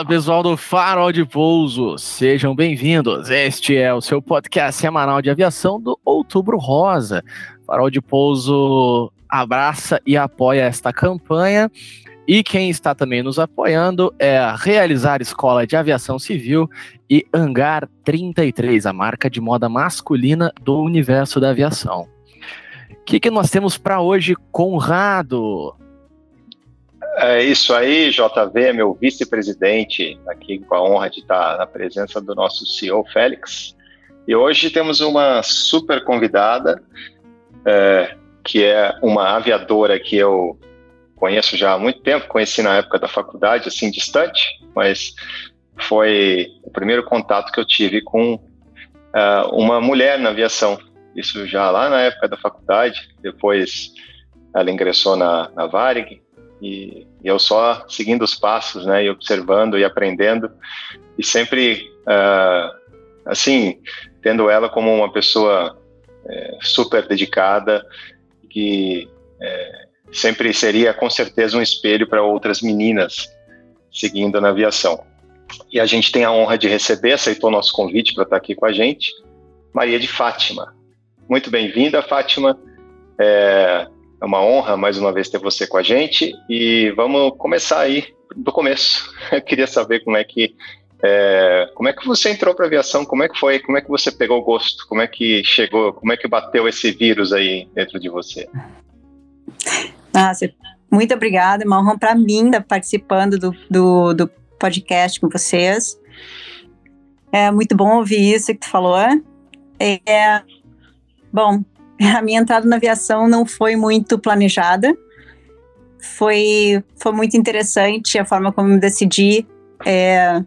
Fala pessoal do Farol de Pouso, sejam bem-vindos. Este é o seu podcast semanal de aviação do Outubro Rosa. Farol de Pouso abraça e apoia esta campanha. E quem está também nos apoiando é a Realizar Escola de Aviação Civil e Hangar 33, a marca de moda masculina do universo da aviação. O que, que nós temos para hoje, Conrado? É isso aí, JV, meu vice-presidente, aqui com a honra de estar na presença do nosso CEO Félix. E hoje temos uma super convidada, é, que é uma aviadora que eu conheço já há muito tempo, conheci na época da faculdade, assim, distante, mas foi o primeiro contato que eu tive com uh, uma mulher na aviação. Isso já lá na época da faculdade, depois ela ingressou na, na Varig, e, eu só seguindo os passos, né, e observando e aprendendo, e sempre, uh, assim, tendo ela como uma pessoa é, super dedicada, que é, sempre seria com certeza um espelho para outras meninas seguindo na aviação. E a gente tem a honra de receber, aceitou nosso convite para estar aqui com a gente, Maria de Fátima. Muito bem-vinda, Fátima. É, é uma honra mais uma vez ter você com a gente e vamos começar aí do começo. Eu queria saber como é que é, como é que você entrou para aviação? Como é que foi? Como é que você pegou o gosto? Como é que chegou? Como é que bateu esse vírus aí dentro de você? Nossa, muito obrigada. É uma honra para mim estar participando do, do, do, podcast com vocês. É muito bom ouvir isso que tu falou. É, bom, a minha entrada na aviação não foi muito planejada. Foi, foi muito interessante a forma como eu decidi é,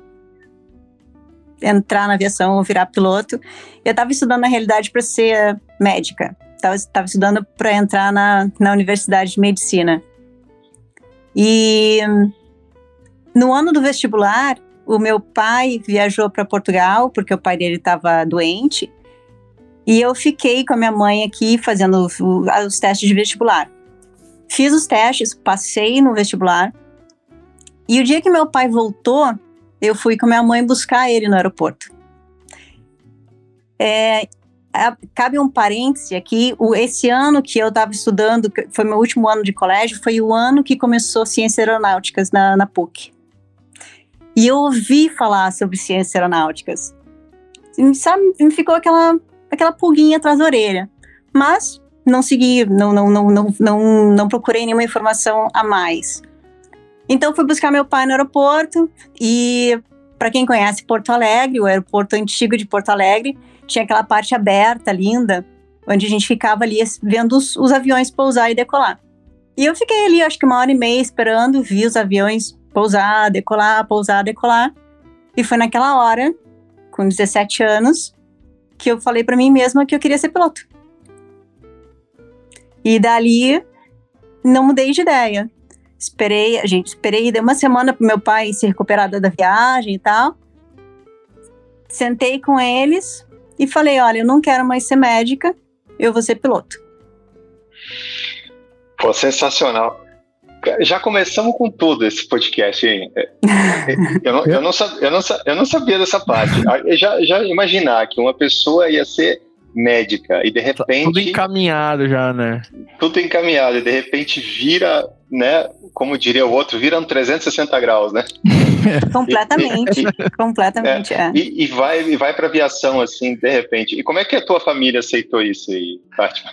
entrar na aviação ou virar piloto. Eu estava estudando, na realidade, para ser médica. Estava estudando para entrar na, na Universidade de Medicina. E no ano do vestibular, o meu pai viajou para Portugal, porque o pai dele estava doente. E eu fiquei com a minha mãe aqui fazendo os, testes de vestibular. Fiz os testes, passei no vestibular. E o dia que meu pai voltou, eu fui com minha mãe buscar ele no aeroporto. É, cabe um parêntese aqui, o, esse ano que eu estava estudando, foi meu último ano de colégio, foi o ano que começou ciências aeronáuticas na, na PUC. E eu ouvi falar sobre ciências aeronáuticas. E, sabe, me ficou aquela aquela pulguinha atrás da orelha. Mas não segui, não, não, não, não, não, não procurei nenhuma informação a mais. Então fui buscar meu pai no aeroporto e para quem conhece Porto Alegre, o aeroporto antigo de Porto Alegre, tinha aquela parte aberta, linda, onde a gente ficava ali vendo os, os aviões pousar e decolar. E eu fiquei ali, acho que uma hora e meia esperando, vi os aviões pousar, decolar, pousar, decolar. E foi naquela hora, com 17 anos, que eu falei para mim mesma que eu queria ser piloto. E dali não mudei de ideia. Esperei, gente esperei, dei uma semana pro meu pai se recuperar da viagem e tal. Sentei com eles e falei: olha, eu não quero mais ser médica, eu vou ser piloto. Pô, sensacional. Já começamos com tudo esse podcast, hein? Eu não, eu, não, eu, não, eu não sabia dessa parte. Eu já, já imaginar que uma pessoa ia ser médica e de tá repente. Tudo encaminhado já, né? Tudo encaminhado e de repente vira, né? Como diria o outro, vira um 360 graus, né? completamente, e, e, completamente, é. é. E, e, vai, e vai para aviação assim, de repente. E como é que a tua família aceitou isso aí, Fátima?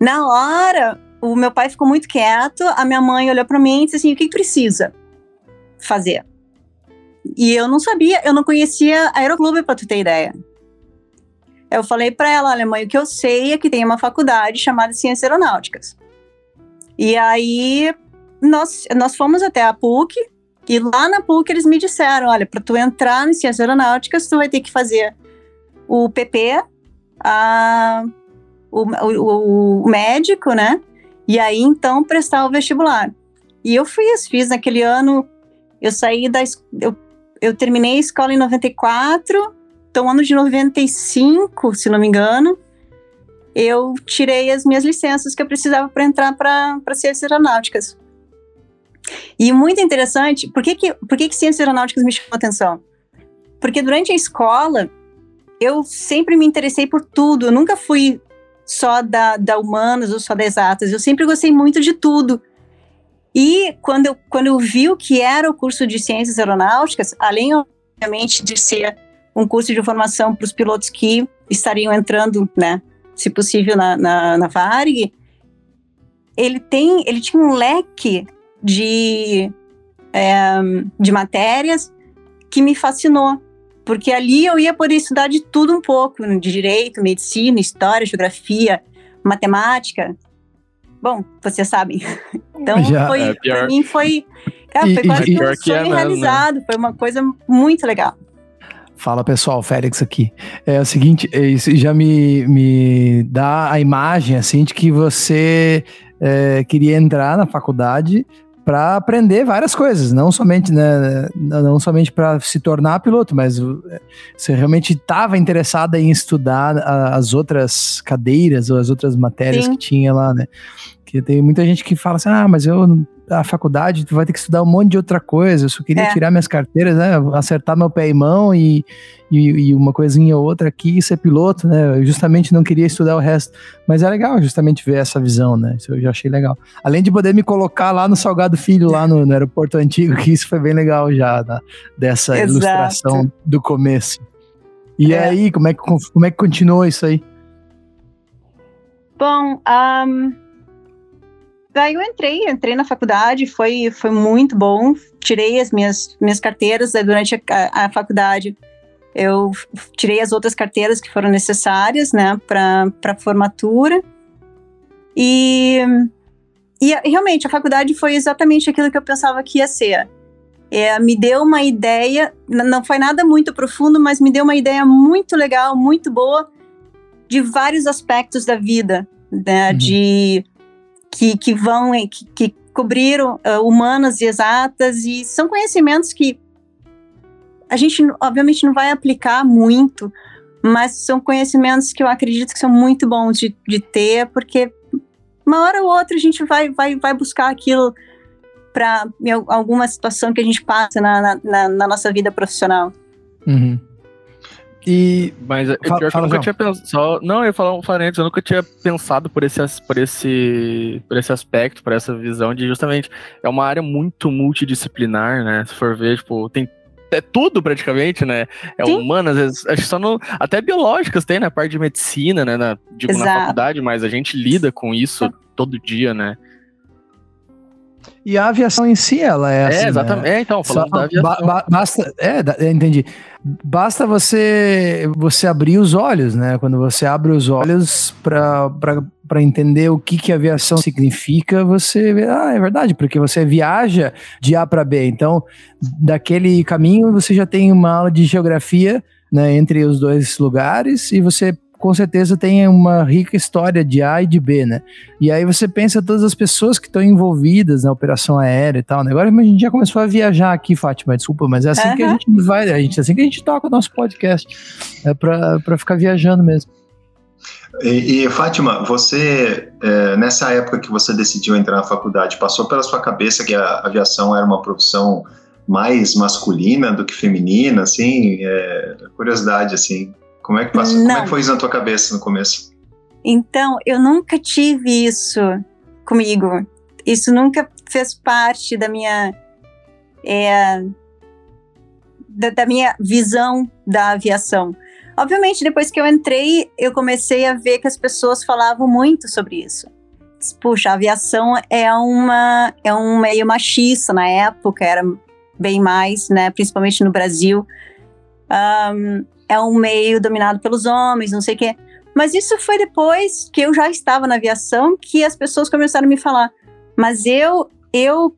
Na hora, o meu pai ficou muito quieto, a minha mãe olhou para mim e disse assim: o que, que precisa fazer? E eu não sabia, eu não conhecia Aeroclube, para tu ter ideia. Eu falei para ela: olha, mãe, o que eu sei é que tem uma faculdade chamada Ciências Aeronáuticas. E aí nós, nós fomos até a PUC, e lá na PUC eles me disseram: olha, para tu entrar em Ciências Aeronáuticas, tu vai ter que fazer o PP, a, o, o, o médico, né? E aí, então, prestar o vestibular. E eu fiz, fiz naquele ano, eu saí da. Eu, eu terminei a escola em 94, então, ano de 95, se não me engano, eu tirei as minhas licenças que eu precisava para entrar para ciências aeronáuticas. E muito interessante, por que, que, por que, que ciências aeronáuticas me chamou a atenção? Porque durante a escola, eu sempre me interessei por tudo, eu nunca fui só da, da humanas ou só das exatas, eu sempre gostei muito de tudo. E quando eu, quando eu vi o que era o curso de ciências aeronáuticas, além, obviamente, de ser um curso de formação para os pilotos que estariam entrando, né, se possível, na, na, na Varig, ele tem, ele tinha um leque de, é, de matérias que me fascinou, porque ali eu ia poder estudar de tudo um pouco, de direito, medicina, história, geografia, matemática. Bom, vocês sabem. Então, Já, foi, é, para mim foi, cara, foi quase e, um sonho é né? realizado, né? foi uma coisa muito legal. Fala pessoal, Félix aqui. É o seguinte, é, isso já me, me dá a imagem assim de que você é, queria entrar na faculdade para aprender várias coisas, não somente né, não somente para se tornar piloto, mas é, você realmente estava interessada em estudar as outras cadeiras ou as outras matérias Sim. que tinha lá, né? Que tem muita gente que fala assim, ah, mas eu a faculdade, tu vai ter que estudar um monte de outra coisa. Eu só queria é. tirar minhas carteiras, né? Acertar meu pé e mão e, e, e, uma coisinha ou outra aqui e ser piloto, né? Eu justamente não queria estudar o resto. Mas é legal justamente ver essa visão, né? Isso eu já achei legal. Além de poder me colocar lá no Salgado Filho, lá no, no aeroporto antigo, que isso foi bem legal já, né? dessa Exato. ilustração do começo. E é. aí, como é, que, como é que continuou isso aí? Bom, um Daí eu entrei, entrei na faculdade, foi, foi muito bom. Tirei as minhas, minhas carteiras durante a, a faculdade. Eu tirei as outras carteiras que foram necessárias, né, para a formatura. E, e realmente a faculdade foi exatamente aquilo que eu pensava que ia ser. É, me deu uma ideia, não foi nada muito profundo, mas me deu uma ideia muito legal, muito boa de vários aspectos da vida, né? Uhum. De que, que vão, que, que cobriram uh, humanas e exatas, e são conhecimentos que a gente, obviamente, não vai aplicar muito, mas são conhecimentos que eu acredito que são muito bons de, de ter, porque uma hora ou outra a gente vai, vai, vai buscar aquilo para alguma situação que a gente passa na, na, na nossa vida profissional. Uhum. E. Mas eu, fala, fala, eu nunca tinha pensado. Não, eu ia falar um parênteses, eu nunca tinha pensado por esse, por, esse, por esse aspecto, por essa visão de justamente. É uma área muito multidisciplinar, né? Se for ver, tipo, tem é tudo praticamente, né? É Sim. humanas, às vezes, acho que só no, até biológicas tem, né? Parte de medicina, né? Na, digo, Exato. na faculdade, mas a gente lida com isso todo dia, né? E a aviação em si, ela é, é assim. É, exatamente. Né? É, então, falando Só, da aviação. Ba ba basta, é, entendi. Basta você você abrir os olhos, né? Quando você abre os olhos para entender o que, que aviação significa, você vê, ah, é verdade, porque você viaja de A para B. Então, daquele caminho, você já tem uma aula de geografia né, entre os dois lugares e você com certeza tem uma rica história de A e de B, né? E aí você pensa todas as pessoas que estão envolvidas na operação aérea e tal, né? Agora a gente já começou a viajar aqui, Fátima, desculpa, mas é assim uhum. que a gente vai, a gente, é assim que a gente toca o nosso podcast, é para ficar viajando mesmo. E, e Fátima, você, é, nessa época que você decidiu entrar na faculdade, passou pela sua cabeça que a aviação era uma profissão mais masculina do que feminina, assim, é, curiosidade, assim, como é que passou? Como é que foi isso na tua cabeça no começo? Então, eu nunca tive isso comigo. Isso nunca fez parte da minha é, da, da, minha visão da aviação. Obviamente, depois que eu entrei, eu comecei a ver que as pessoas falavam muito sobre isso. Puxa, a aviação é uma é um meio machista na época, era bem mais, né? Principalmente no Brasil. Um, é um meio dominado pelos homens, não sei o quê. Mas isso foi depois que eu já estava na aviação que as pessoas começaram a me falar. Mas eu, eu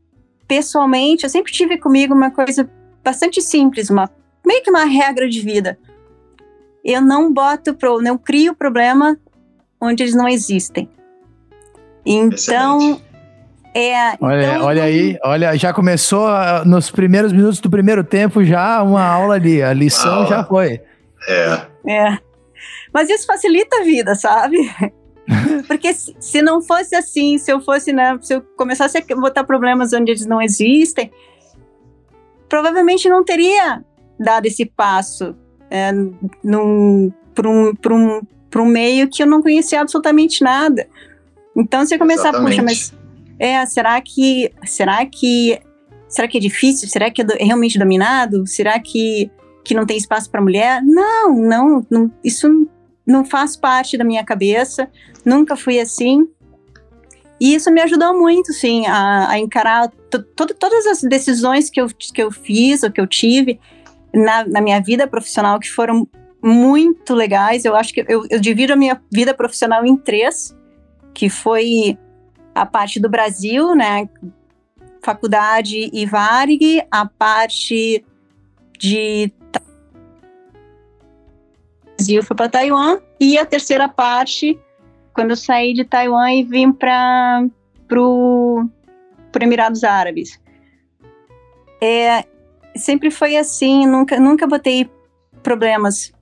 pessoalmente, eu sempre tive comigo uma coisa bastante simples, uma meio que uma regra de vida. Eu não boto pro, não crio problema onde eles não existem. Então, Excelente. É, olha, então, olha aí, olha, já começou uh, nos primeiros minutos do primeiro tempo já uma aula ali, a lição já foi. É. É. Mas isso facilita a vida, sabe? Porque se, se, não fosse assim, se eu fosse, né, se eu começasse a botar problemas onde eles não existem, provavelmente não teria dado esse passo é, para um, um, um meio que eu não conhecia absolutamente nada. Então, se eu começar, Exatamente. puxa, mas é, será que, será que, será que é difícil? Será que é, do, é realmente dominado? Será que, que não tem espaço para mulher? Não, não, não, isso não faz parte da minha cabeça. Nunca fui assim. E isso me ajudou muito, sim, a, a encarar todas as decisões que eu, que eu fiz ou que eu tive na, na minha vida profissional que foram muito legais. Eu acho que eu, eu divido a minha vida profissional em três, que foi a parte do Brasil, né? Faculdade e Varig, a parte de Brasil foi para Taiwan e a terceira parte quando eu saí de Taiwan e vim para pro, pro Emirados Árabes. É, sempre foi assim, nunca nunca botei problemas.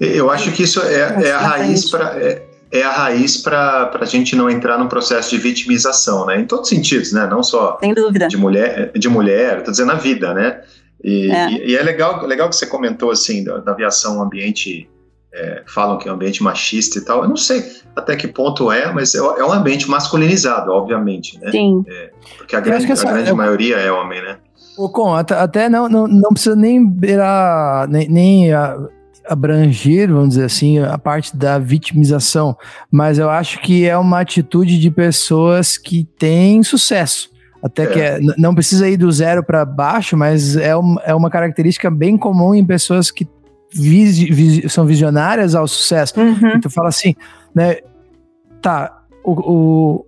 Eu acho que isso é, é a raiz para é, é a raiz para a gente não entrar num processo de vitimização, né? Em todos os sentidos, né? Não só Sem dúvida. de mulher, de mulher, estou dizendo a vida, né? E é, e, e é legal, legal que você comentou assim da, da aviação, um ambiente é, falam que é um ambiente machista e tal. Eu não sei até que ponto é, mas é, é um ambiente masculinizado, obviamente, né? Sim. É, porque a grande, a grande maioria é homem, né? O com até, até não, não, não precisa nem beirar, nem, nem a, abranger, vamos dizer assim, a parte da vitimização, mas eu acho que é uma atitude de pessoas que têm sucesso. Até é. que é, não precisa ir do zero para baixo, mas é, um, é uma característica bem comum em pessoas que vis, vis, são visionárias ao sucesso. Uhum. Então fala assim, né? Tá, o, o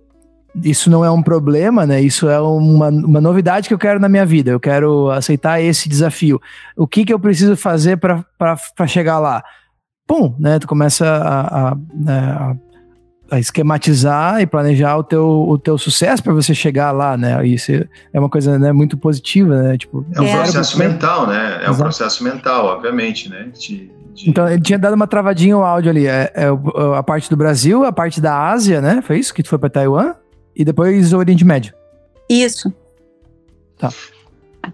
isso não é um problema, né? Isso é uma, uma novidade que eu quero na minha vida. Eu quero aceitar esse desafio. O que, que eu preciso fazer para chegar lá? Pum, né? Tu começa a, a, né, a, a esquematizar e planejar o teu, o teu sucesso para você chegar lá, né? Isso é uma coisa né, muito positiva, né? Tipo, é um processo mental, né? É Exato. um processo mental, obviamente, né? De, de... Então, ele tinha dado uma travadinha o áudio ali. É, é, a parte do Brasil, a parte da Ásia, né? Foi isso que tu foi para Taiwan? e depois o Oriente Médio. Isso. Tá.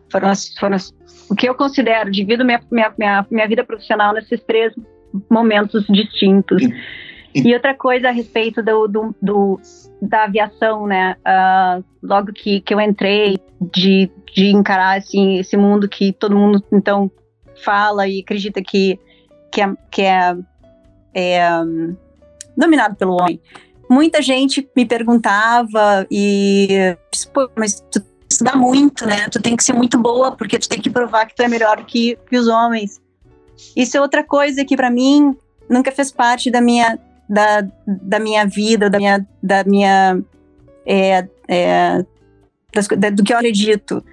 Foram, as, foram as, o que eu considero, divido minha, minha, minha, minha vida profissional nesses três momentos distintos. E, e... outra coisa a respeito do, do, do da aviação, né? Uh, logo que, que eu entrei, de, de encarar assim, esse mundo que todo mundo então fala e acredita que, que é, que é, é dominado pelo homem muita gente me perguntava e pô, mas tu estudar muito, né? Tu tem que ser muito boa porque tu tem que provar que tu é melhor que, que os homens. Isso é outra coisa que para mim nunca fez parte da minha da, da minha vida, da minha da minha é, é, das, da, do que eu acredito.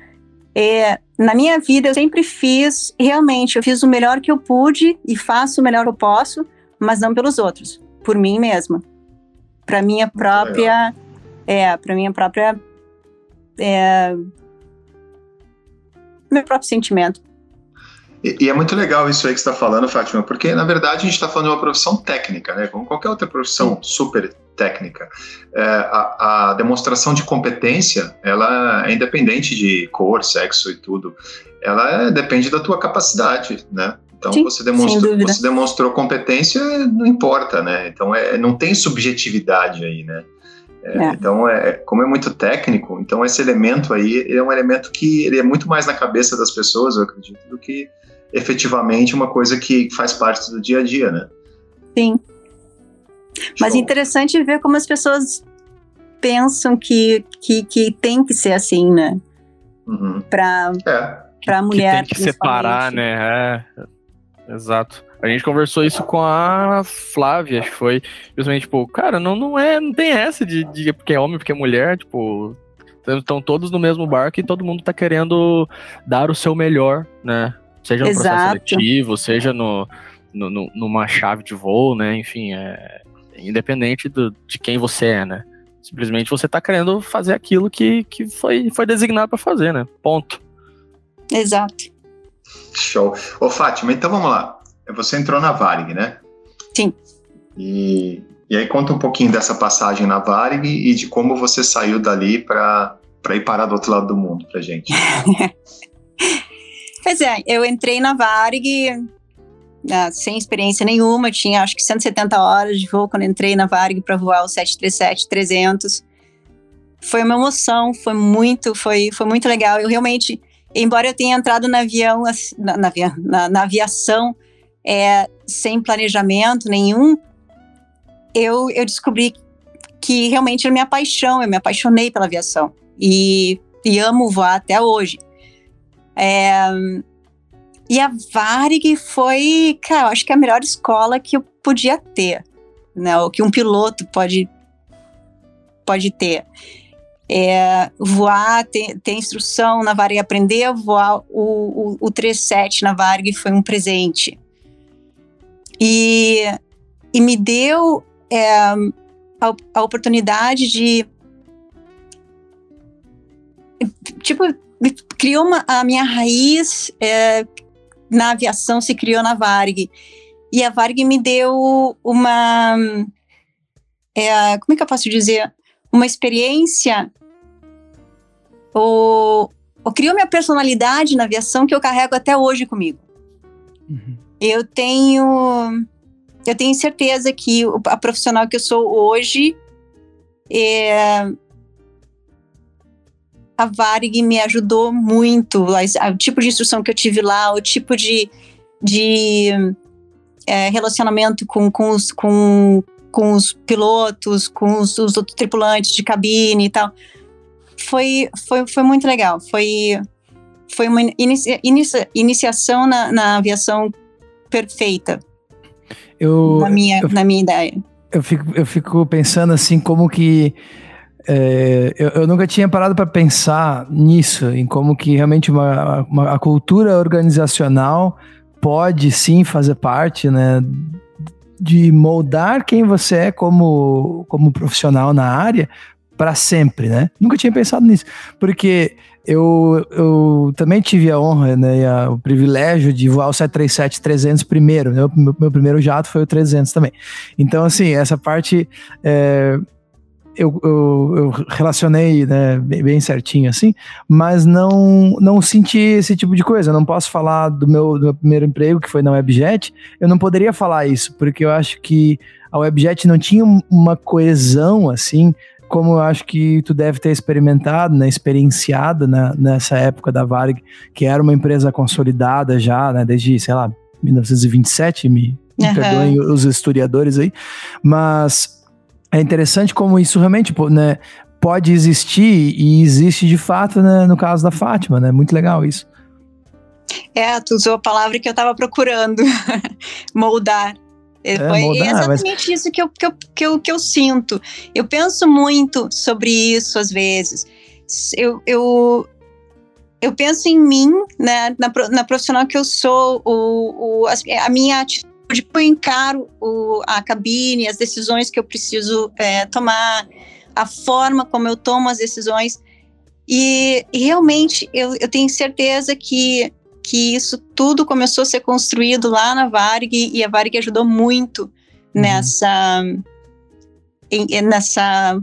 É, na minha vida eu sempre fiz, realmente, eu fiz o melhor que eu pude e faço o melhor que eu posso, mas não pelos outros, por mim mesma. Para minha própria é para minha própria é, meu próprio sentimento e, e, é muito legal isso aí que você está falando, Fátima, porque na verdade a gente está falando de uma profissão técnica, né? Como qualquer outra profissão super técnica. É, a, a, demonstração de competência, ela é independente de cor, sexo e tudo. Ela é, depende da tua capacidade, né? Então Sim, você, demonstrou, você demonstrou competência, não importa, né? Então é, não tem subjetividade aí, né? É, é. Então, é, como é muito técnico, então esse elemento aí é um elemento que ele é muito mais na cabeça das pessoas, eu acredito, do que efetivamente uma coisa que faz parte do dia a dia, né? Sim. Mas interessante ver como as pessoas pensam que, que, que tem que ser assim, né? Uhum. Para é. Pra mulher. Que tem que separar, né? É. Exato. A gente conversou isso com a Flávia, acho que foi. Justamente, tipo, cara, não, não é, não tem essa de, de porque é homem, porque é mulher, tipo. Estão todos no mesmo barco e todo mundo tá querendo dar o seu melhor, né? Seja no Exato. processo seletivo, seja no, no, no, numa chave de voo, né? Enfim, é independente do, de quem você é, né? Simplesmente você tá querendo fazer aquilo que, que foi, foi designado para fazer, né? Ponto. Exato. Show. Ô, Fátima, então vamos lá. Você entrou na Varig, né? Sim. E E aí conta um pouquinho dessa passagem na Varig e de como você saiu dali para ir parar do outro lado do mundo para gente. pois é, eu entrei na Varig uh, sem experiência nenhuma, tinha acho que 170 horas de voo quando entrei na Varig para voar o 737-300. Foi uma emoção, foi muito, foi, foi muito legal. Eu realmente, embora eu tenha entrado na avião, na, na, na, na aviação é, sem planejamento nenhum, eu, eu descobri que realmente era minha paixão, eu me apaixonei pela aviação e, e amo voar até hoje. É, e a Varig foi, cara, eu acho que é a melhor escola que eu podia ter, né? O que um piloto pode, pode ter. É, voar, ter, ter, instrução na Varig, aprender a voar o, o, o 37 na Varig foi um presente. E, e me deu é, a, a oportunidade de. Tipo, criou uma, a minha raiz é, na aviação, se criou na Varg. E a Varg me deu uma. É, como é que eu posso dizer? Uma experiência. Ou, ou criou minha personalidade na aviação que eu carrego até hoje comigo. Uhum. Eu tenho eu tenho certeza que a profissional que eu sou hoje é, a Varig me ajudou muito, o tipo de instrução que eu tive lá, o tipo de, de é, relacionamento com, com, os, com, com os pilotos, com os, os outros tripulantes de cabine e tal, foi, foi, foi muito legal. Foi, foi uma inicia, inicia, iniciação na, na aviação perfeita. Eu, na, minha, eu, na minha ideia. Eu fico, eu fico pensando assim, como que. É, eu, eu, nunca tinha parado para pensar nisso, em como que realmente uma, uma, a cultura organizacional pode sim fazer parte, né? De moldar quem você é como, como profissional na área para sempre, né? Nunca tinha pensado nisso, porque eu, eu também tive a honra, né, a, o privilégio de voar o 737-300 primeiro, né? meu, meu, primeiro jato foi o 300 também. Então, assim, essa parte é, eu, eu, eu, relacionei né, bem, bem, certinho, assim, mas não, não senti esse tipo de coisa. Eu não posso falar do meu, do meu primeiro emprego, que foi na Webjet, eu não poderia falar isso, porque eu acho que a Webjet não tinha uma coesão, assim, como eu acho que tu deve ter experimentado, né, experienciado né, nessa época da Varg, que era uma empresa consolidada já, né, desde, sei lá, 1927, me, me perdoem os historiadores aí, mas é interessante como isso realmente, né, pode existir e existe de fato, né, no caso da Fátima, né, muito legal isso. É, tu usou a palavra que eu estava procurando, moldar. É, Foi mudar, exatamente mas... isso que eu, que, eu, que, eu, que eu sinto. Eu penso muito sobre isso às vezes. Eu, eu, eu penso em mim, né, na, na profissional que eu sou, o, o, a minha atitude, eu encaro o, a cabine, as decisões que eu preciso é, tomar, a forma como eu tomo as decisões. E, e realmente eu, eu tenho certeza que que isso tudo começou a ser construído lá na Varg e a Varg ajudou muito uhum. nessa em, nessa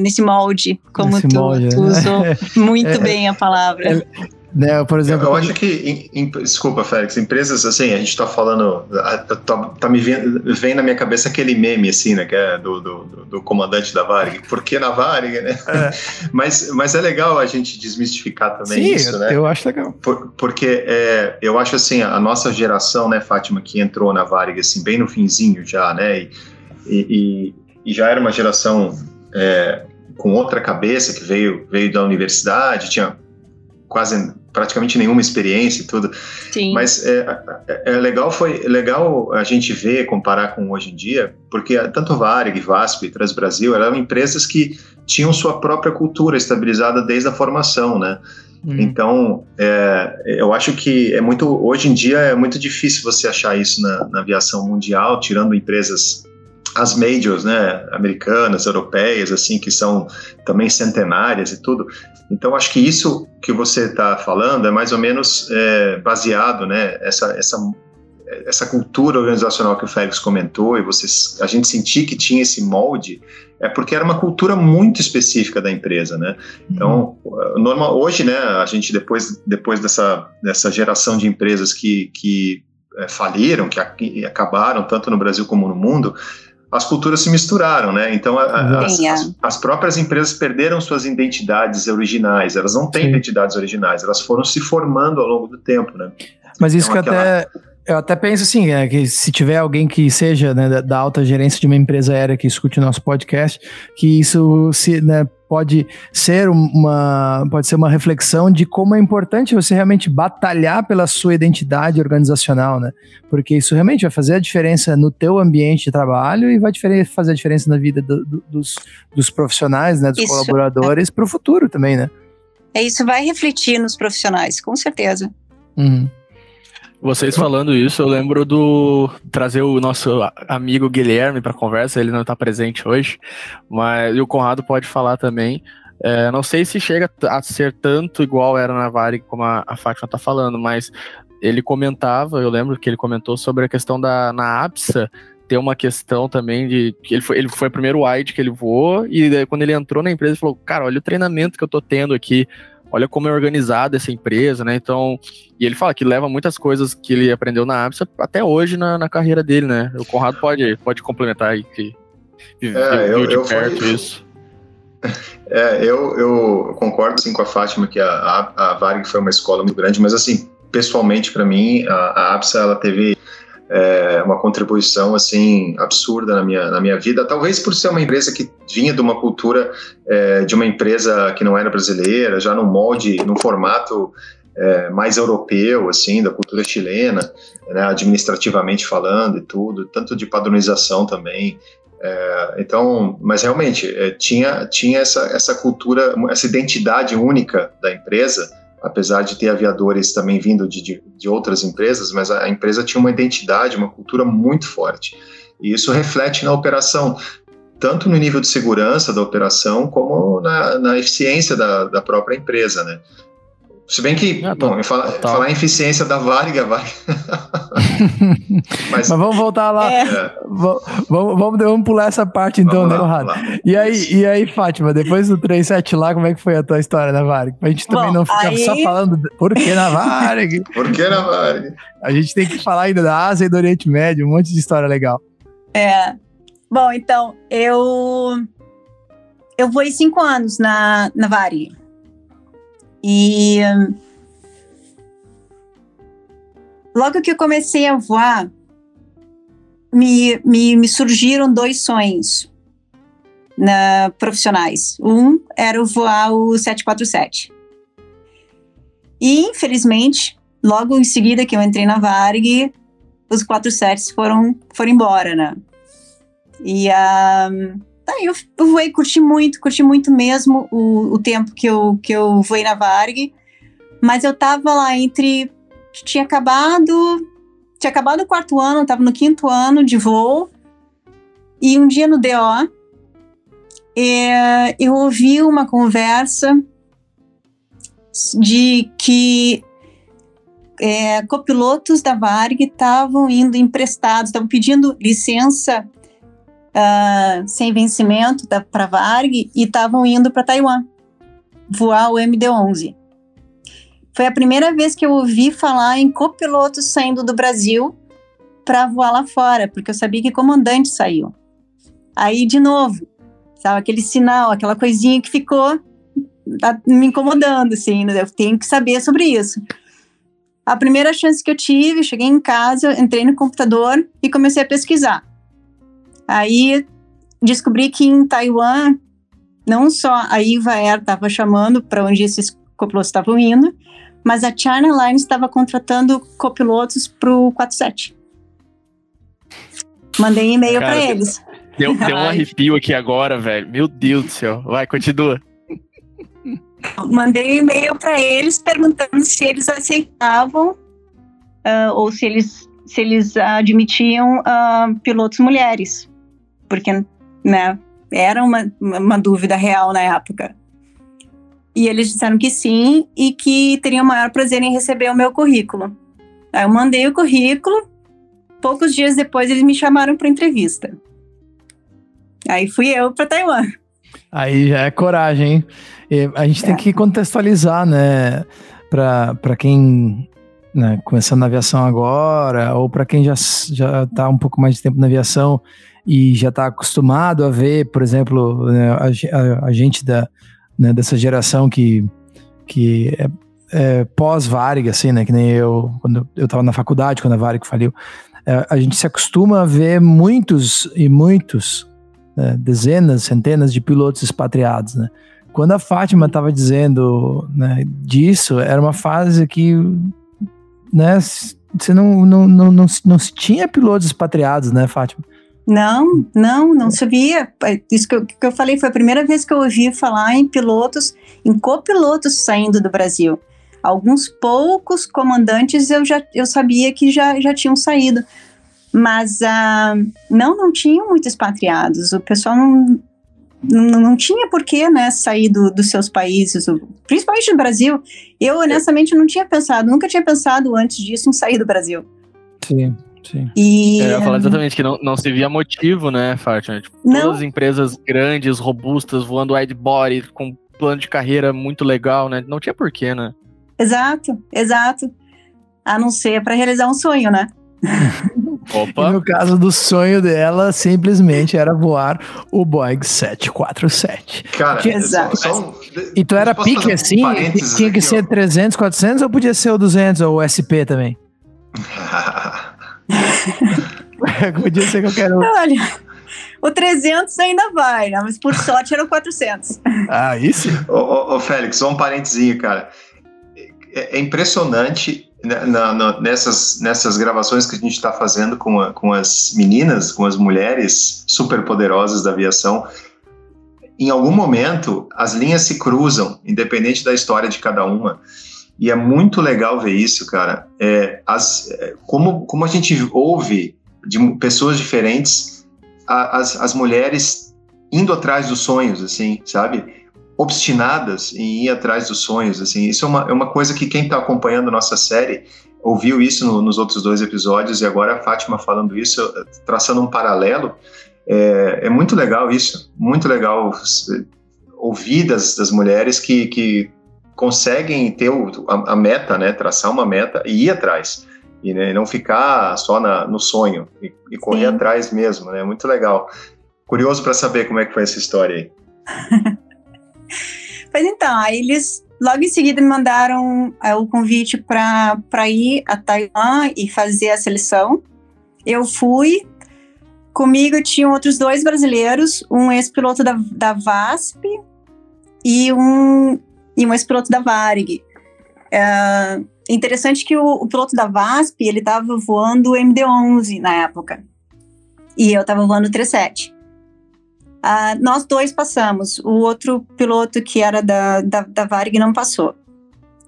nesse molde, como nesse tu, molde, tu né? usou muito é, bem a palavra. É, né, por exemplo, eu, eu acho que, em, em, desculpa, Félix, empresas assim, a gente está falando, tá, tá, me vendo, vem na minha cabeça aquele meme assim, né, que é do, do, do comandante da Varig, por que na Varig, né? É. mas, mas é legal a gente desmistificar também Sim, isso, né? Eu acho legal. Por, porque é, eu acho assim, a nossa geração, né, Fátima, que entrou na Varig assim bem no finzinho já, né, e, e, e já era uma geração é, com outra cabeça que veio veio da universidade, tinha quase praticamente nenhuma experiência e tudo. Sim. Mas é, é, é, legal foi legal a gente ver comparar com hoje em dia, porque tanto Varig, Vasp e Transbrasil eram empresas que tinham sua própria cultura estabilizada desde a formação, né? Hum. Então, é, eu acho que é muito hoje em dia é muito difícil você achar isso na, na aviação mundial, tirando empresas as majors, né, americanas, europeias, assim, que são também centenárias e tudo. Então, acho que isso que você está falando é mais ou menos é, baseado, né, essa, essa, essa cultura organizacional que o Félix comentou e vocês, a gente sentir que tinha esse molde é porque era uma cultura muito específica da empresa, né? Então, uhum. normal, hoje, né, a gente depois, depois dessa, dessa geração de empresas que, que é, faliram, que, que acabaram tanto no Brasil como no mundo, as culturas se misturaram, né? Então a, as, as, as, próprias empresas perderam suas identidades originais. Elas não têm Sim. identidades originais. Elas foram se formando ao longo do tempo, né? Mas isso então, que aquela... até eu até penso assim, é, que se tiver alguém que seja né, da, da, alta gerência de uma empresa aérea que escute o nosso podcast, que isso se, né, pode ser uma pode ser uma reflexão de como é importante você realmente batalhar pela sua identidade organizacional, né? Porque isso realmente vai fazer a diferença no teu ambiente de trabalho e vai fazer a diferença na vida do, do, dos, dos profissionais, né, dos isso, colaboradores é. para o futuro também, né? É isso vai refletir nos profissionais, com certeza. Uhum. Vocês falando isso, eu lembro do trazer o nosso amigo Guilherme para conversa. Ele não está presente hoje, mas e o Conrado pode falar também. É, não sei se chega a ser tanto igual era na Varig como a, a Fátima está falando, mas ele comentava, eu lembro que ele comentou sobre a questão da na APSA ter uma questão também de que ele foi, ele foi o primeiro wide que ele voou e daí, quando ele entrou na empresa ele falou, cara, olha o treinamento que eu tô tendo aqui, olha como é organizada essa empresa, né? Então, e ele fala que leva muitas coisas que ele aprendeu na ABSA até hoje na, na carreira dele, né? O Conrado pode, pode complementar aí que viveu é, eu, de eu perto fui... isso. É, eu, eu concordo assim com a Fátima que a, a, a Varg foi uma escola muito grande, mas assim, pessoalmente para mim, a, a ABSA ela teve é, uma contribuição assim absurda na minha, na minha vida, talvez por ser uma empresa que vinha de uma cultura é, de uma empresa que não era brasileira, já no molde, no formato é, mais europeu, assim, da cultura chilena, né, administrativamente falando e tudo, tanto de padronização também. É, então, mas realmente é, tinha tinha essa essa cultura, essa identidade única da empresa apesar de ter aviadores também vindo de, de, de, outras empresas, mas a empresa tinha uma identidade, uma cultura muito forte. E isso reflete na operação, tanto no nível de segurança da operação, como na, na eficiência da, da própria empresa, né? Se bem que, ah, bom, falar, falar em eficiência da Varga, vai. Mas, Mas, vamos voltar lá. É. Vamos, vamos, vamos, pular essa parte então, vamos né, Conrado? E aí, e aí, Fátima, depois do 37 lá, como é que foi a tua história na Varg? Pra gente também Bom, não ficar aí... só falando por que na Varg. por que na Varg? A gente tem que falar ainda da Ásia e do Oriente Médio, um monte de história legal. É. Bom, então, eu. Eu voei cinco anos na, na Varig. E logo que eu comecei a voar, me, me, me surgiram dois sonhos na, profissionais. Um era voar o 747. E, infelizmente, logo em seguida que eu entrei na Varg, os 47 foram, foram embora, né? E um, Tá, eu, voei, curti muito, curti muito mesmo o, o tempo que eu, que eu voei na Varg, mas eu tava lá entre. Tinha acabado. Tinha acabado o quarto ano, tava no quinto ano de voo, e um dia no DO, é, eu ouvi uma conversa de que é, copilotos da Varg estavam indo emprestados, estavam pedindo licença uh, sem vencimento para Varg e estavam indo para Taiwan voar o MD-11. Foi a primeira vez que eu ouvi falar em copilotos saindo do Brasil para voar lá fora, porque eu sabia que comandante saiu. Aí, de novo, sabe, aquele sinal, aquela coisinha que ficou tá me incomodando, assim, né? eu tenho que saber sobre isso. A primeira chance que eu tive, cheguei em casa, entrei no computador e comecei a pesquisar. Aí descobri que em Taiwan, não só a Iva Air estava chamando para onde esses copilotos estavam indo, mas a China Airlines estava contratando copilotos para o 47. Mandei e-mail para eles. Deu, deu um arrepio aqui agora, velho. Meu Deus do céu. Vai, continua. Mandei um e-mail para eles perguntando se eles aceitavam uh, ou se eles, se eles admitiam uh, pilotos mulheres porque, né, era uma, uma dúvida real na época. E eles disseram que sim e que teriam o maior prazer em receber o meu currículo. Aí eu mandei o currículo poucos dias depois eles me chamaram para entrevista. Aí fui eu para Taiwan. Aí já é coragem, hein? E a gente é. tem que contextualizar, né? Para quem né, começando na aviação agora, ou para quem já já está um pouco mais de tempo na aviação e já está acostumado a ver, por exemplo, né, a, a, a, gente da, né, dessa geração que, que é, é pós-Varig, assim, né, que nem eu, quando eu estava na faculdade, quando a Varig faliu, é, a gente se acostuma a ver muitos e muitos, né, dezenas, centenas de pilotos expatriados, né. Quando a Fátima estava dizendo né, disso, era uma fase que né, você não, não, não, não, não tinha pilotos expatriados, né, Fátima? Não, não, não sabia. É, isso que eu, que eu falei foi a primeira vez que eu ouvi falar em pilotos, em copilotos saindo do Brasil. Alguns poucos comandantes eu já eu sabia que já, já tinham saído, mas uh, não, não tinham muitos expatriados. O pessoal não, não, não tinha porquê, né, sair do, dos seus países, principalmente do Brasil. Eu, honestamente, não tinha pensado, nunca tinha pensado antes disso em sair do Brasil. Sim. Sim. E... Eu ia falar exatamente que não, não se via motivo, né, Fátima? Tipo, todas as empresas grandes, robustas, voando wide body, com plano de carreira muito legal, né? Não tinha porquê, né? Exato, exato. A não ser para realizar um sonho, né? Opa. E no caso do sonho dela, simplesmente era voar o Boeing 747. Cara, que, exato. Só, então era pique assim? Um tinha que aqui, ser ó. 300, 400 ou podia ser o 200 ou o SP também? Podia ser qualquer um. Olha, o 300 ainda vai, né? mas por sorte era o 400. Ah, isso? Ô, ô, ô, Félix, só um parentezinho, cara. É, é impressionante né, na, na, nessas, nessas gravações que a gente está fazendo com, a, com as meninas, com as mulheres super poderosas da aviação. Em algum momento, as linhas se cruzam, independente da história de cada uma. E é muito legal ver isso, cara. É, as, é, como, como a gente ouve de pessoas diferentes, a, as, as mulheres indo atrás dos sonhos, assim, sabe? Obstinadas em ir atrás dos sonhos, assim. Isso é uma, é uma coisa que quem está acompanhando a nossa série ouviu isso no, nos outros dois episódios e agora a Fátima falando isso, traçando um paralelo. É, é muito legal isso, muito legal ouvir das, das mulheres que, que conseguem ter o, a, a, meta, né, traçar uma meta e ir atrás. E né, não ficar só na, no sonho e, e correr Sim. atrás mesmo, né? Muito legal. Curioso para saber como é que foi essa história aí. pois então, aí eles logo em seguida me mandaram é, o convite para ir a Taiwan e fazer a seleção. Eu fui. Comigo tinham outros dois brasileiros, um ex-piloto da, da VASP e um e um ex-piloto da Varig. É interessante que o, o piloto da VASP, ele estava voando o MD-11 na época. E eu estava voando o 37. Uh, nós dois passamos. O outro piloto que era da, da, da Varig não passou.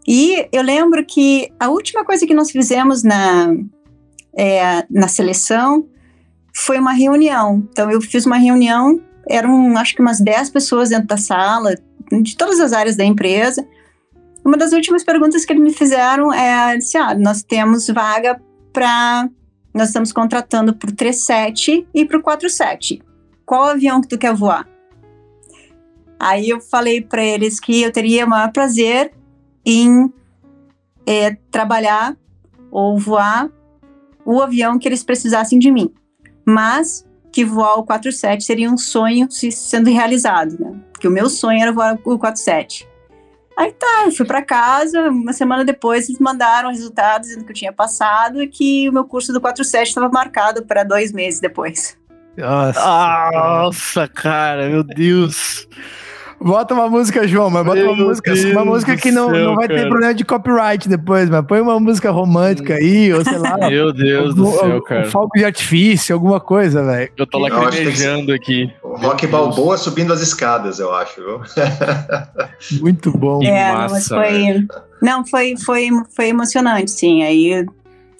E eu lembro que a última coisa que nós fizemos na, é, na seleção foi uma reunião. Então, eu fiz uma reunião, eram acho que umas 10 pessoas dentro da sala, de todas as áreas da empresa. Uma das últimas perguntas que eles me fizeram é se ah, nós temos vaga para nós estamos contratando para o 37 e para o 47. Qual avião que tu quer voar? Aí eu falei para eles que eu teria o maior prazer em é, trabalhar ou voar o avião que eles precisassem de mim. Mas que voar o 47 seria um sonho se sendo realizado, né? Porque o meu sonho era voar o 47. Aí tá, eu fui para casa, uma semana depois eles mandaram resultados dizendo que eu tinha passado e que o meu curso do 47 estava marcado para dois meses depois. Nossa, Nossa cara, meu Deus. Bota uma música, João, mas bota Meu uma música, Deus uma música que não, céu, não vai cara. ter problema de copyright depois, mas põe uma música romântica aí, ou sei lá. Meu Deus algum, do céu, cara. Um fogo de artifício, alguma coisa, velho. Eu tô lacrimejando aqui. O Rock Balboa subindo as escadas, eu acho. Muito bom. É, massa, mas foi, não, foi, foi, foi emocionante, sim. Aí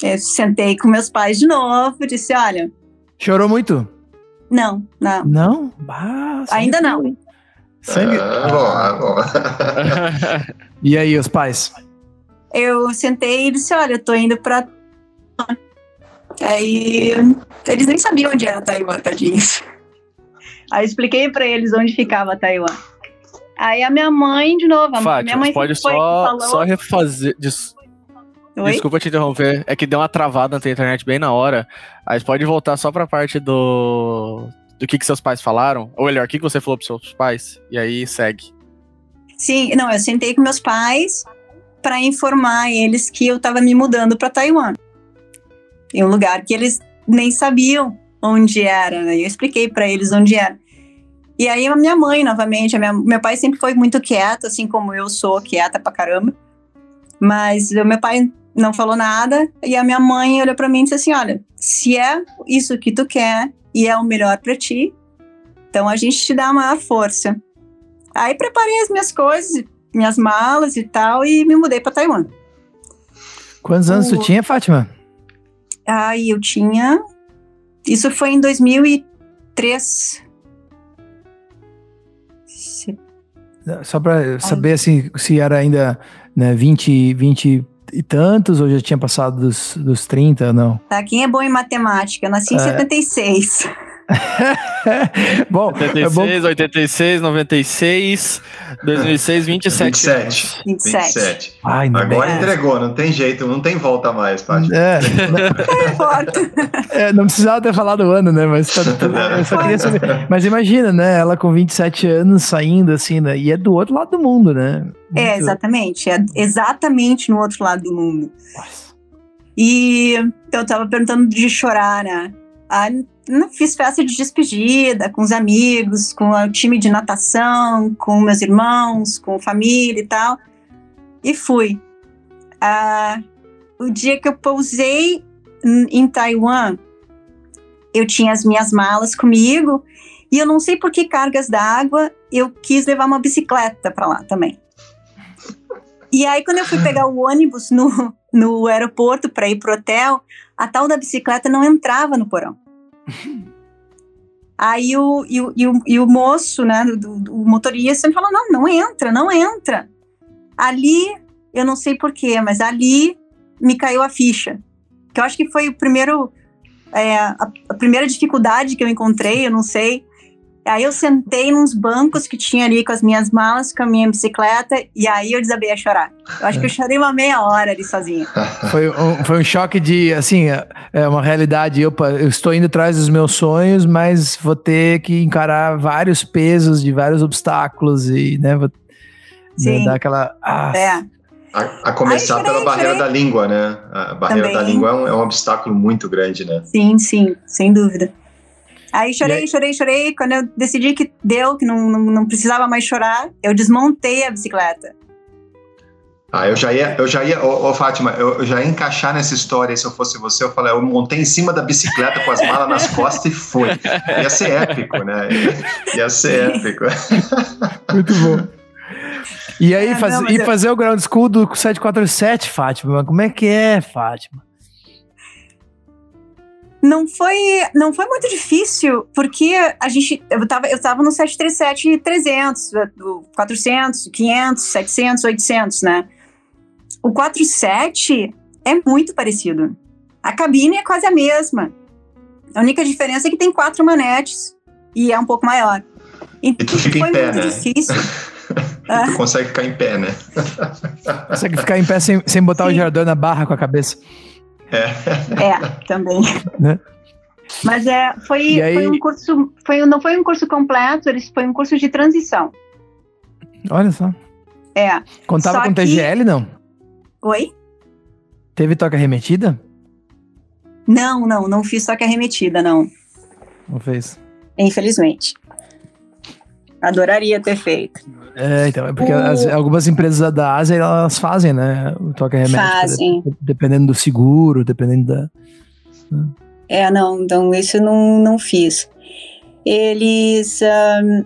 eu, sentei com meus pais de novo e disse, olha... Chorou muito? Não, não. Não? Bah, Ainda não. Sangue. Ah, bom, ah, bom. e aí, os pais? Eu sentei e disse: Olha, eu tô indo pra. Aí eles nem sabiam onde era Taiwan, tadinhos. Aí expliquei para eles onde ficava Taiwan. Aí a minha mãe, de novo, a Fátima, minha mãe pode foi só, falou... só refazer. Des, desculpa te interromper, é que deu uma travada na internet bem na hora. Aí você pode voltar só pra parte do. Do que, que seus pais falaram? Ou melhor, o que, que você falou pros seus pais? E aí segue. Sim, não, eu sentei com meus pais para informar eles que eu estava me mudando para Taiwan. Em um lugar que eles nem sabiam onde era, né? Eu expliquei para eles onde era. E aí a minha mãe, novamente, minha, meu pai sempre foi muito quieto, assim como eu sou quieta pra caramba. Mas o meu pai não falou nada e a minha mãe olhou para mim e disse assim: "Olha, se é isso que tu quer e é o melhor para ti, então a gente te dá a maior força". Aí preparei as minhas coisas, minhas malas e tal e me mudei para Taiwan. Quantos anos tu tinha, Fátima? Aí eu tinha isso foi em 2003. Se- Só pra saber assim, se era ainda né, 20, 20 e tantos, ou já tinha passado dos, dos 30, não. Tá, quem é bom em matemática? Eu nasci em É. 76. bom, é bom 86, 86, 96, 2006, 27. 27. 27. 27. Ai, Agora bem. entregou, não tem jeito, não tem volta mais, Fátima. É, Não é, não precisava ter falado o ano, né? Mas tá- tá-. Mas imagina, né? Ela com 27 anos saindo assim, né? E é do outro lado do mundo, né? É, Muito- exatamente. É exatamente no outro lado do mundo. Nossa. E então, eu tava perguntando de chorar, né? Aí, não fiz festa de despedida com os amigos, com o time de natação, com meus irmãos, com família e tal. E fui. Ah, o dia que eu pousei em em Taiwan, eu tinha as minhas malas comigo e eu não sei por que cargas d'água, eu quis levar uma bicicleta para lá também. E aí, quando eu fui pegar o ônibus no, no aeroporto para ir pro hotel, a tal da bicicleta não entrava no porão. Aí o, e, o, e, o, e o moço, né, do, do- o motorista, me falou: não, não entra, não entra. Ali, eu não sei porquê, mas ali me caiu a ficha. Que eu acho que foi o primeiro, é, a, a primeira dificuldade que eu encontrei, eu não sei. Aí eu sentei nos bancos que tinha ali com as minhas malas, com a minha bicicleta, e aí eu desabei a chorar. Eu acho que eu chorei uma meia hora ali sozinha. Foi um, foi um choque de, assim, é- é uma realidade. Opa, eu estou indo atrás dos meus sonhos, mas vou ter que encarar vários pesos de vários obstáculos e, né, vou né, Sim. dar aquela. Ah, É. A, a começar chorei, pela barreira chorei. da língua, né? A barreira Também. da língua é um, é um obstáculo muito grande, né? Sim, sim, sem dúvida. Aí chorei, aí- chorei, chorei. Quando eu decidi que deu, que não, não, não precisava mais chorar, eu desmontei a bicicleta. Ah, eu já ia, eu já ia, ô, ô, Fátima, eu, eu já ia encaixar nessa história, se eu fosse você, eu falei, eu montei em cima da bicicleta com as malas nas costas e foi. Ia ser épico, né? Ia ser épico. Muito bom. E aí, É, faz- não, e eu- fazer o ground school do 747, Fátima? Como é que é, Fátima? Não foi, não foi muito difícil, porque a gente, eu tava, eu tava no 737-300, do 400, 500, 700, 800, né? O 47 é muito parecido. A cabine é quase a mesma. A única diferença é que tem quatro manetes e é um pouco maior. Então, tu fica em foi pé, muito né? difícil. Tu consegue ficar em pé, né? Consegue ficar em pé sem, sem botar o Sim. Jardão na barra com a cabeça. É, também. Né? Mas é, foi, aí- foi um curso, foi, não foi um curso completo, eles foi um curso de transição. Olha só. É. Contava Só com que- TGL, não? Oi? Teve toca remetida? Não, não, não fiz que arremetida, não. Não fez? Infelizmente. Adoraria ter feito. É, então, é porque O- as- algumas empresas da Ásia, elas fazem, né? O toca remédio. Fazem. Dependendo do seguro, dependendo da... É, não, então isso eu não, não fiz. Eles. ahn,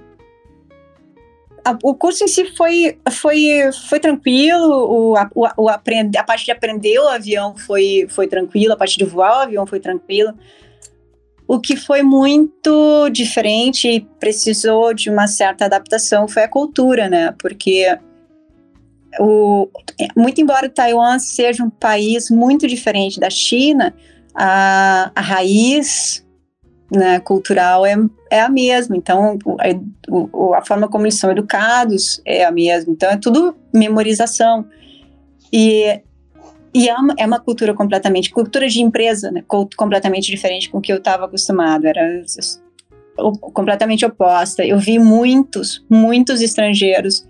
a- o curso em si foi, foi, foi tranquilo, o, a, o, a parte de aprender o avião foi, foi tranquilo, a parte de voar o avião foi tranquilo. O que foi muito diferente e precisou de uma certa adaptação foi a cultura, né? Porque o, muito embora Taiwan seja um país muito diferente da China, a, a raiz né, cultural é, é a mesma. Então, a, a forma como eles são educados é a mesma. Então, é tudo memorização. E, e é, uma, é uma cultura completamente, cultura de empresa, né, completamente diferente com o que eu estava acostumado. Era completamente oposta. Eu vi muitos, muitos estrangeiros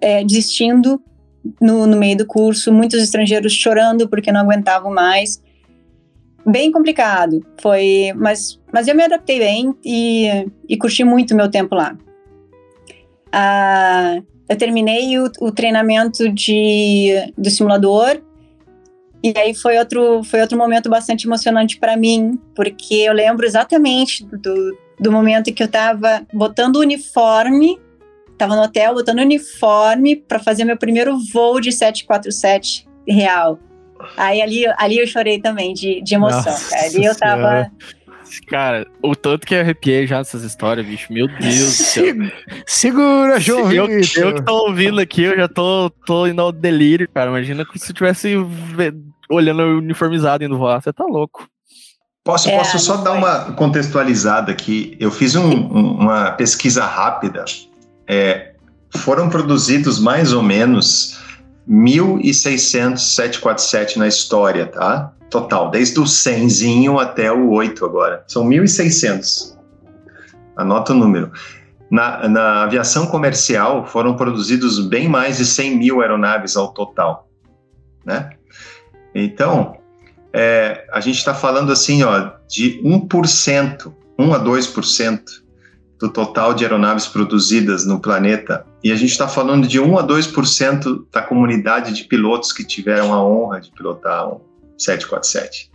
é, desistindo no, no meio do curso, muitos estrangeiros chorando porque não aguentavam mais bem complicado. Foi, mas, mas eu me adaptei bem e, e curti muito meu tempo lá. Ah, eu terminei o, o, treinamento de, do simulador e aí foi outro, foi outro momento bastante emocionante para mim, porque eu lembro exatamente do, do momento em que eu estava botando o uniforme, estava no hotel botando o uniforme para fazer meu primeiro voo de 747 real. Aí ali, ali eu chorei também de, de emoção. Nossa ali eu tava. Senhora. Cara, o tanto que eu arrepiei já nessas histórias, bicho. Meu Deus do céu. Segura, João eu, eu que tô ouvindo aqui, eu já tô, tô indo ao delírio, cara. Imagina que se eu tivesse olhando uniformizado indo voar. Você tá louco. Posso, é, posso só dar uma contextualizada aqui? Eu fiz um, um, uma pesquisa rápida. É, foram produzidos mais ou menos 1.600 747 na história, tá? Total, desde o 100 até o 8 agora. São 1.600. Anota o número. Na, na, aviação comercial foram produzidos bem mais de 100 mil aeronaves ao total, né? Então, é, a gente está falando assim, ó, de 1%, 1 a 2% do total de aeronaves produzidas no planeta. E a gente está falando de 1 a 2% da comunidade de pilotos que tiveram a honra de pilotar 747.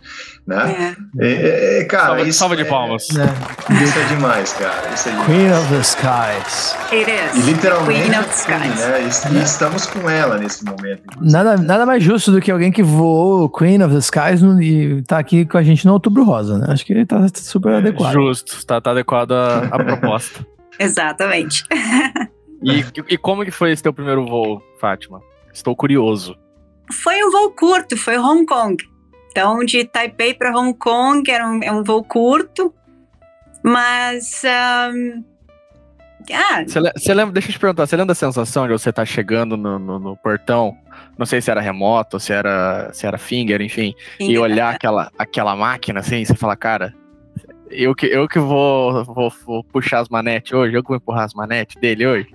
Né? É. É, é, cara, salva, isso salva de é- palmas. É, isso é demais, cara. Isso é demais. Queen of the Skies. It is. E literalmente, Queen of the Skies. Né? E, estamos com ela nesse momento. Nada, nada mais justo do que alguém que voou Queen of the Skies no, e tá aqui com a gente no Outubro Rosa, né? Acho que ele tá super é, adequado. Justo, tá, tá adequado a, a proposta. Exatamente. e, e como que foi esse teu primeiro voo, Fátima? Estou curioso. Foi um voo curto, foi Hong Kong. Então, de Taipei para Hong Kong era um, é um voo curto, mas. Um, ah, você lembra, deixa eu te perguntar, você lembra da sensação de você estar tá chegando no, no, no, portão? Não sei se era remoto, se era, se era finger, enfim, finger. e olhar aquela, aquela máquina assim, e você fala, cara, eu que, eu que vou, vou, vou puxar as manetes hoje, eu que vou empurrar as manetes dele hoje.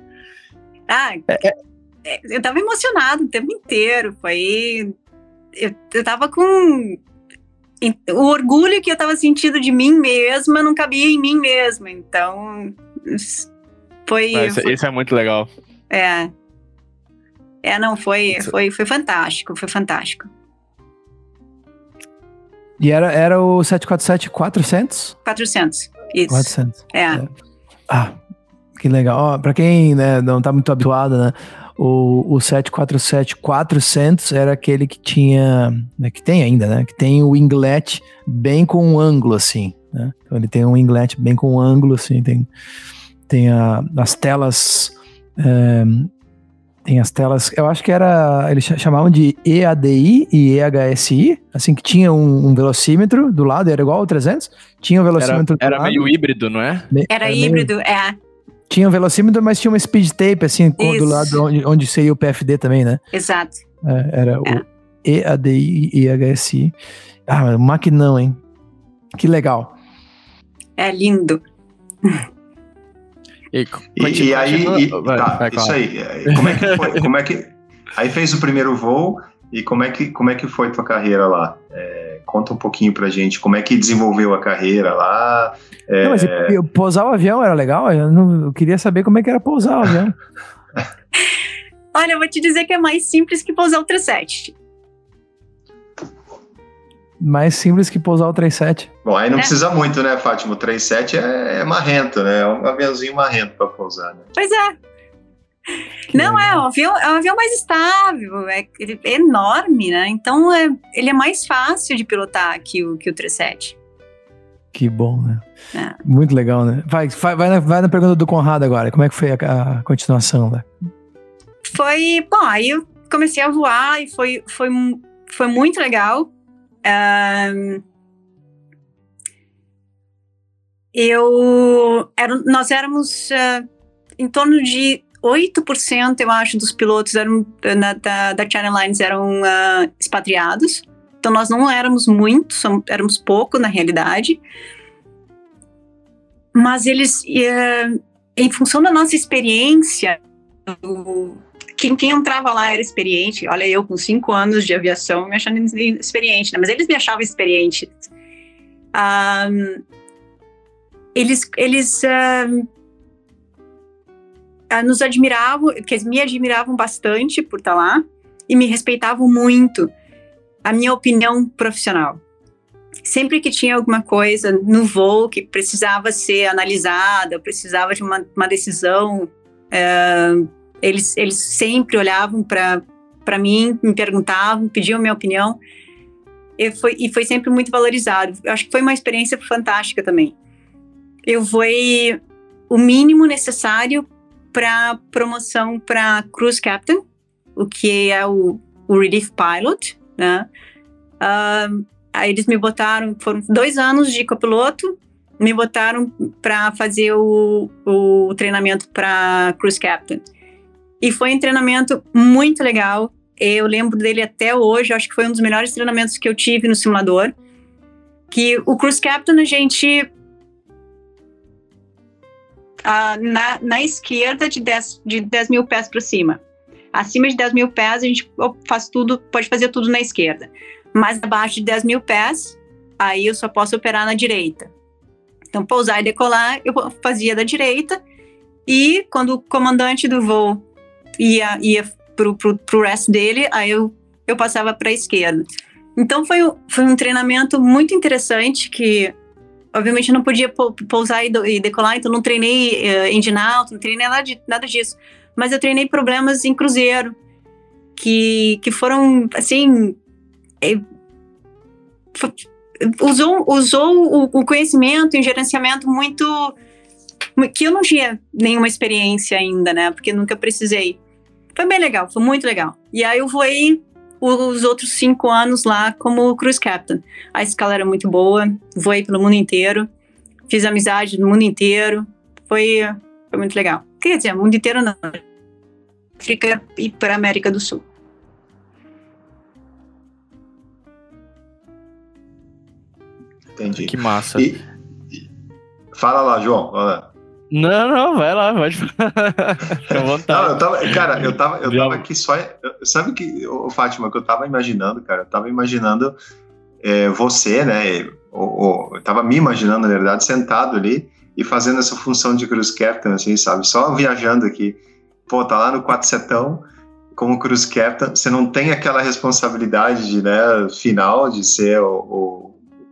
Ah, é, é. é eu tava emocionado o tempo inteiro. Foi eu, eu tava com. O orgulho que eu tava sentindo de mim mesma não cabia em mim mesma. Então. Foi. Isso, foi, isso é muito legal. É. É, não, foi, foi, foi fantástico, foi fantástico. E era, era o 747 400? 400, isso. 400. É. é. Ah, que legal. Ó, pra quem né, não tá muito habituado, né? O, o 747-400 era aquele que tinha, né, que tem ainda, né? Que tem o inglete bem com um ângulo, assim, né? Então ele tem um inglete bem com um ângulo, assim, tem, tem a, as telas... É, tem as telas, eu acho que era, eles chamavam de EADI e EHSI, assim, que tinha um, um velocímetro do lado, era igual ao 300, tinha um velocímetro era, era meio híbrido, não é? Era, era híbrido, meio... é. Tinha um velocímetro, mas tinha uma speed tape, assim, Isso. do lado onde, onde seria o PFD também, né? Exato. É, era é. o EADI e EHSI. Ah, maquinão, hein? Que legal. É lindo. E, e, e aí, e, vai, tá, vai, isso aí. Como é que foi? Como é que, aí fez o primeiro voo e como é que, como é que foi tua carreira lá? É, Conta um pouquinho pra gente como é que desenvolveu a carreira lá. É... Não, mas eu, pousar o avião era legal? Eu, não, eu queria saber como é que era pousar o avião. Olha, eu vou te dizer que é mais simples que pousar o 37. Mais simples que pousar o 37. Bom, aí não é. precisa muito, né, Fátima? O 37 é, é marrento, né? É um aviãozinho marrento para pousar, né? Pois é. Não, é um, avião, é um avião mais estável, é, ele é enorme, né? Então é, ele é mais fácil de pilotar que o, que o 37. Que bom, né? É. Muito legal, né? Vai, vai, vai, na, vai na pergunta do Conrado agora. Como é que foi a, a continuação, né? Foi, bom, aí eu comecei a voar e foi, foi, foi muito legal. Um, eu era, nós éramos uh, em torno de 8%, eu acho, dos pilotos eram, na, da, da China Lines eram uh, expatriados. Então nós não éramos muitos, éramos pouco na realidade. Mas eles, uh, em função da nossa experiência, quem, quem entrava lá era experiente. Olha, eu com cinco anos de aviação me achando experiente, né? mas eles me achavam experiente. Um, eles eles uh, uh, nos admiravam, que me admiravam bastante por estar lá e me respeitavam muito a minha opinião profissional. Sempre que tinha alguma coisa no voo que precisava ser analisada, precisava de uma, uma decisão, uh, eles, eles sempre olhavam para mim, me perguntavam, pediam minha opinião, e foi, e foi sempre muito valorizado. Eu acho que foi uma experiência fantástica também. Eu fui o mínimo necessário para promoção para Cruise Captain, o que é o, o Relief Pilot, né? Uh, aí eles me botaram, foram dois anos de copiloto, me botaram para fazer o, o treinamento para Cruise Captain. E foi um treinamento muito legal. Eu lembro dele até hoje, acho que foi um dos melhores treinamentos que eu tive no simulador. Que o Cruise Captain a gente uh, na, na esquerda de 10, de 10 mil pés para cima. Acima de 10 mil pés, a gente faz tudo, pode fazer tudo na esquerda. Mas abaixo de 10 mil pés, aí eu só posso operar na direita. Então, pousar e decolar, eu fazia da direita. E quando o comandante do voo ia, ia pro, pro, resto dele, aí eu, eu passava para a esquerda. Então, foi, foi um treinamento muito interessante que obviamente não podia pousar e, decolar, então não treinei uh, engine alto, não treinei nada, de, nada disso. Mas eu treinei problemas em cruzeiro, que, que foram, assim, é, usou, usou o, o, conhecimento em gerenciamento muito, que eu não tinha nenhuma experiência ainda, né, porque nunca precisei. Foi bem legal, foi muito legal. E aí eu voei os outros cinco anos lá como cruise captain. A escala era muito boa, voei pelo mundo inteiro, fiz amizade no mundo inteiro, foi, foi muito legal. Quer dizer, mundo inteiro não, África e para América do Sul. Entendi. Que massa. E, e... Fala lá, João. Fala. Não, não, vai lá, pode. Não, eu tava, cara, eu tava, eu tava aqui só. Sabe que, o Fátima, que eu tava imaginando, cara? Eu tava imaginando é, você, né? Ou, eu tava me imaginando, na verdade, sentado ali e fazendo essa função de cruz captain, assim, sabe? Só viajando aqui. Pô, tá lá no quatro setão como cruz captain, você não tem aquela responsabilidade de, né, final de ser o,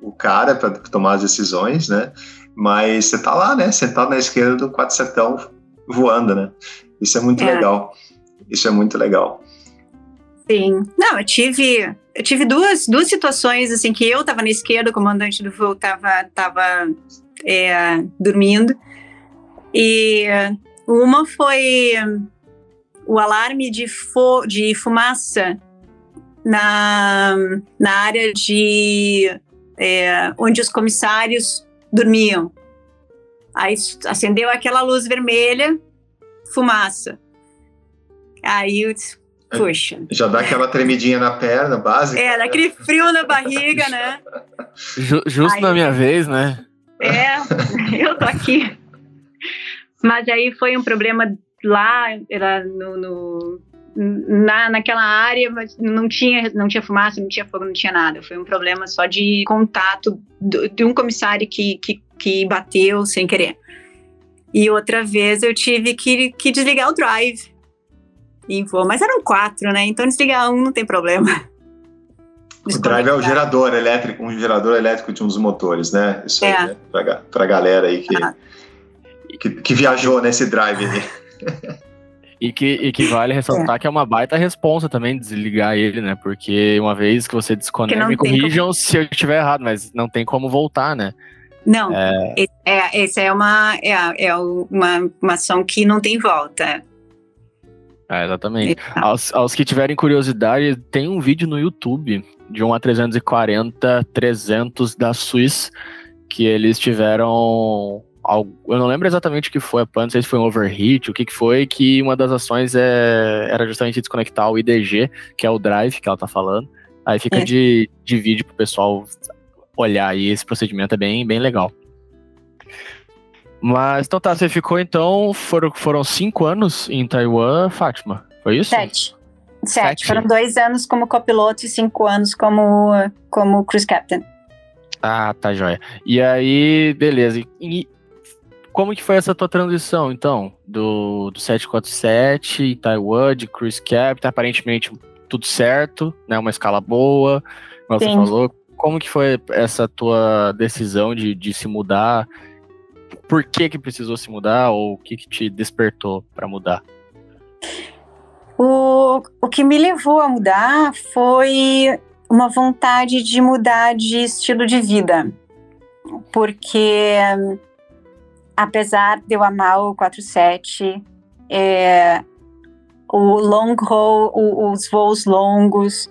o, o cara para tomar as decisões, né? Mas você tá lá, né? Sentado na esquerda do quatro setão voando, né? Isso é muito é. legal. Isso é muito legal. Sim. Não, eu tive, eu tive duas, duas situações, assim, que eu tava na esquerda, o comandante do voo tava, tava é, dormindo. E uma foi o alarme de, fo de fumaça na, na área de é, onde os comissários dormiam. Aí acendeu aquela luz vermelha, fumaça. Aí eu disse, puxa. Já dá aquela tremidinha na perna, básica. É, daquele frio na barriga, né? Justo aí, na minha vez, né? É, eu tô aqui. Mas aí foi um problema lá, era no, no na, naquela área, mas não tinha, não tinha fumaça, não tinha fogo, não tinha nada. Foi um problema só de contato do, de um comissário que, que, que bateu sem querer. E outra vez eu tive que, que desligar o drive em voo, mas eram quatro, né? Então desligar um não tem problema. O drive é o gerador elétrico, um gerador elétrico de dos motores, né? Isso é. aí, né? Pra, pra galera aí que, ah. que, que, viajou nesse drive aí. E que, e que vale ressaltar é. que é uma baita responsa também desligar ele, né? Porque uma vez que você desconecta, me corrijam como... se eu estiver errado, mas não tem como voltar, né? Não, é, é, essa é uma, é, é uma, uma ação que não tem volta. É, exatamente. Aos, aos, que tiverem curiosidade, tem um vídeo no YouTube de um A340 300 da Suíça que eles tiveram eu não lembro exatamente o que foi, não sei se foi um overheat, o que, que foi, que uma das ações é, era justamente desconectar o IDG, que é o drive que ela tá falando. Aí fica é. de, de vídeo pro pessoal olhar aí, esse procedimento é bem, bem legal. Mas, então tá, você ficou então, foram, foram cinco anos em Taiwan, Fátima, foi isso? Sete. Sete. Sete. Foram dois anos como copiloto e cinco anos como, como cruise captain. Ah, tá joia. E aí, beleza. E, como que foi essa tua transição, então, do, do 747 em Taiwan, de Cruise Captain, aparentemente tudo certo, né, uma escala boa, como você falou. Como que foi essa tua decisão de, de se mudar? Por que que precisou se mudar ou o que que te despertou para mudar? O, o que me levou a mudar foi uma vontade de mudar de estilo de vida. Porque apesar de eu amar o 47, é, o long haul, o, os voos longos,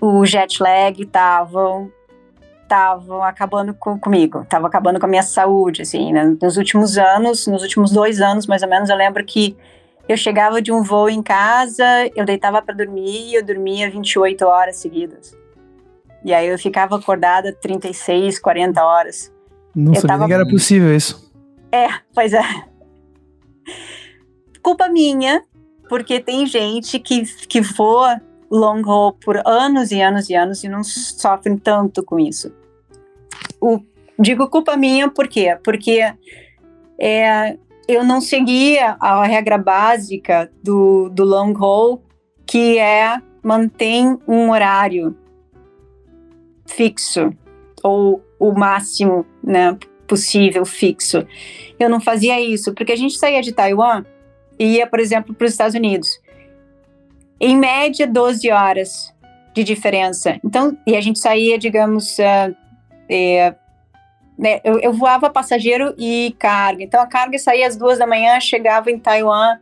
o jet lag estavam estavam acabando com, comigo, estavam acabando com a minha saúde, assim, né? nos últimos anos, nos últimos dois anos, mais ou menos, eu lembro que eu chegava de um voo em casa, eu deitava para dormir e eu dormia 28 horas seguidas. E aí eu ficava acordada 36, 40 horas. Não eu sabia tava... que era possível isso. É, pois é. Culpa minha, porque tem gente que, que voa long haul por anos e anos e anos e não sofrem tanto com isso. O, digo culpa minha por quê? Porque é, eu não seguia a regra básica do, do long haul, que é mantém um horário fixo ou o máximo né, possível, fixo. Eu não fazia isso, porque a gente saía de Taiwan e ia, por exemplo, para os Estados Unidos. Em média, 12 horas de diferença. Então, e a gente saía, digamos, uh, é, né, eu, eu, voava passageiro e carga. Então, a carga saía às duas da manhã, chegava em Taiwan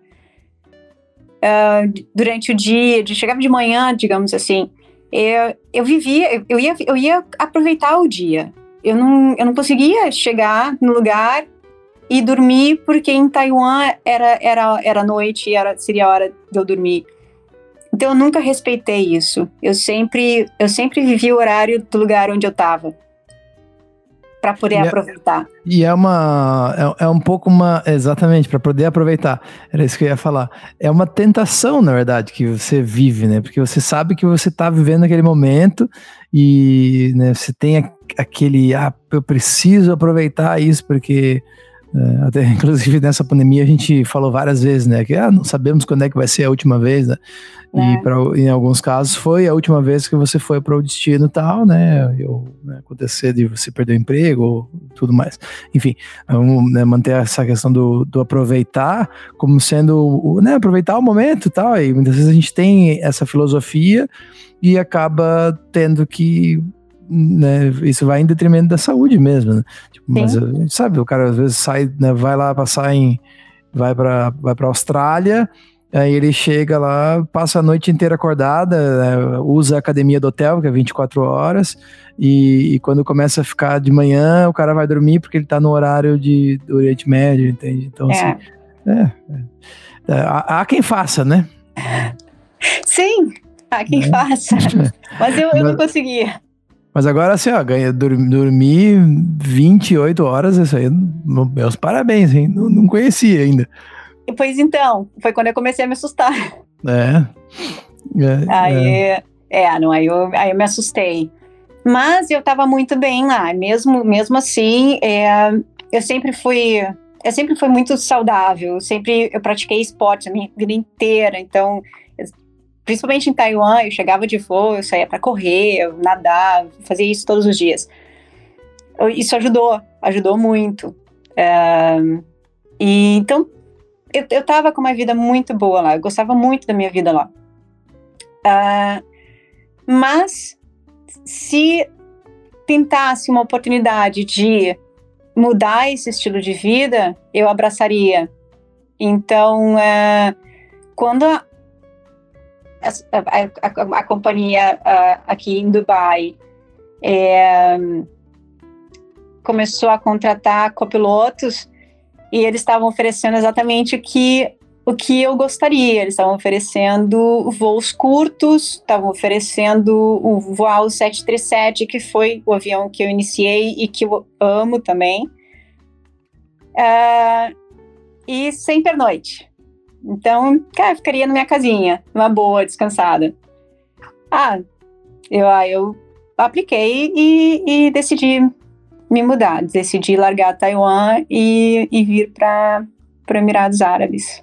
uh, durante o dia, chegava de manhã, digamos assim. Eu, eu vivia, eu ia, eu ia aproveitar o dia eu não, eu não conseguia chegar no lugar e dormir porque em Taiwan era, era, era noite e era, seria a hora de eu dormir. Então eu nunca respeitei isso. Eu sempre, eu sempre vivi o horário do lugar onde eu estava para poder e é- aproveitar. É, e é uma é, é um pouco uma exatamente para poder aproveitar. Era isso que eu ia falar. É uma tentação, na verdade, que você vive, né? Porque você sabe que você está vivendo aquele momento e né, você tem aquele ah, eu preciso aproveitar isso porque é, até inclusive nessa pandemia a gente falou várias vezes, né? Que ah, não sabemos quando é que vai ser a última vez, né? É. E pra, em alguns casos foi a última vez que você foi para o destino tal, né? Ou né, acontecer de você perder o emprego ou tudo mais. Enfim, vamos né, manter essa questão do, do aproveitar como sendo, o, né? Aproveitar o momento tal. E muitas vezes a gente tem essa filosofia e acaba tendo que né, isso vai em detrimento da saúde mesmo, né? tipo, mas sabe, o cara às vezes sai, né, vai lá passar em vai para vai para Austrália, aí ele chega lá, passa a noite inteira acordada, né, usa a academia do hotel, que é 24 horas, e, e, quando começa a ficar de manhã, o cara vai dormir porque ele tá no horário de, do Oriente Médio, entende? Então, é. assim, é, é, é, há, há quem faça, né? Sim, há quem é. faça. Mas eu, eu não conseguia. Mas agora, assim, ó, ganha, dormir 28 horas, isso aí, meus parabéns, hein? Não, não conhecia ainda. Pois então, foi quando eu comecei a me assustar. É. é aí, é. é, não, aí eu, aí eu me assustei. Mas eu tava muito bem lá, mesmo, mesmo assim, é, eu sempre fui, eu sempre fui muito saudável, sempre eu pratiquei esporte a minha vida inteira, então principalmente em Taiwan, eu chegava de voo, eu saía para correr, nadar, fazia isso todos os dias. Isso ajudou, ajudou muito. É, e então eu, eu tava com uma vida muito boa lá, eu gostava muito da minha vida lá. Uh, mas se tentasse uma oportunidade de mudar esse estilo de vida, eu abraçaria. Então, uh, quando a, a, a companhia uh, aqui em Dubai é, começou a contratar copilotos e eles estavam oferecendo exatamente o que o que eu gostaria. Eles estavam oferecendo voos curtos, estavam oferecendo o voar 737, que foi o avião que eu iniciei e que eu amo também. Uh, e sem pernoite. Então, cara, ficaria na minha casinha, uma boa, descansada. Ah, eu, ah, eu apliquei e, e decidi me mudar, decidi largar Taiwan e, e vir para Emirados Árabes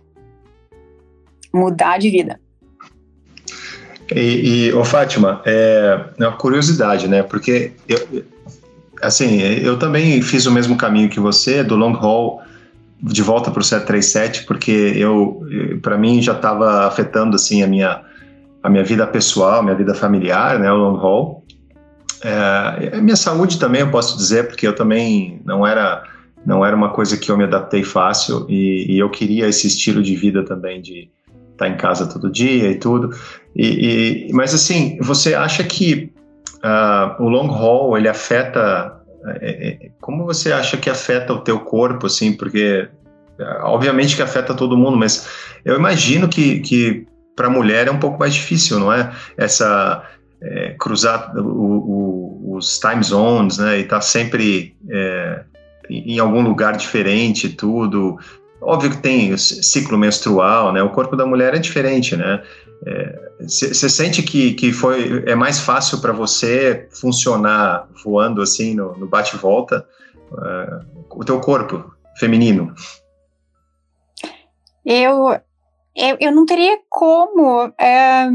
mudar de vida. E, e ô Fátima, é, é uma curiosidade, né? Porque eu, assim, eu também fiz o mesmo caminho que você, do long haul de volta para o 737, porque eu, para mim, já estava afetando assim a minha a minha vida pessoal, minha vida familiar, né, o long haul. É, a minha saúde também eu posso dizer, porque eu também não era não era uma coisa que eu me adaptei fácil e, e eu queria esse estilo de vida também de tá em casa todo dia e tudo. E, e mas assim, você acha que uh, o long haul ele afeta? É, é, como você acha que afeta o teu corpo, assim? Porque obviamente que afeta todo mundo, mas eu imagino que, que para a mulher é um pouco mais difícil, não é? Essa é, cruzar o, o, os time zones, né? E estar tá sempre é, em algum lugar diferente, tudo. Óbvio que tem ciclo menstrual, né? O corpo da mulher é diferente, né? Você é, sente que, que foi é mais fácil para você funcionar voando assim no, no bate-volta uh, o teu corpo feminino? Eu, eu, eu não teria como é,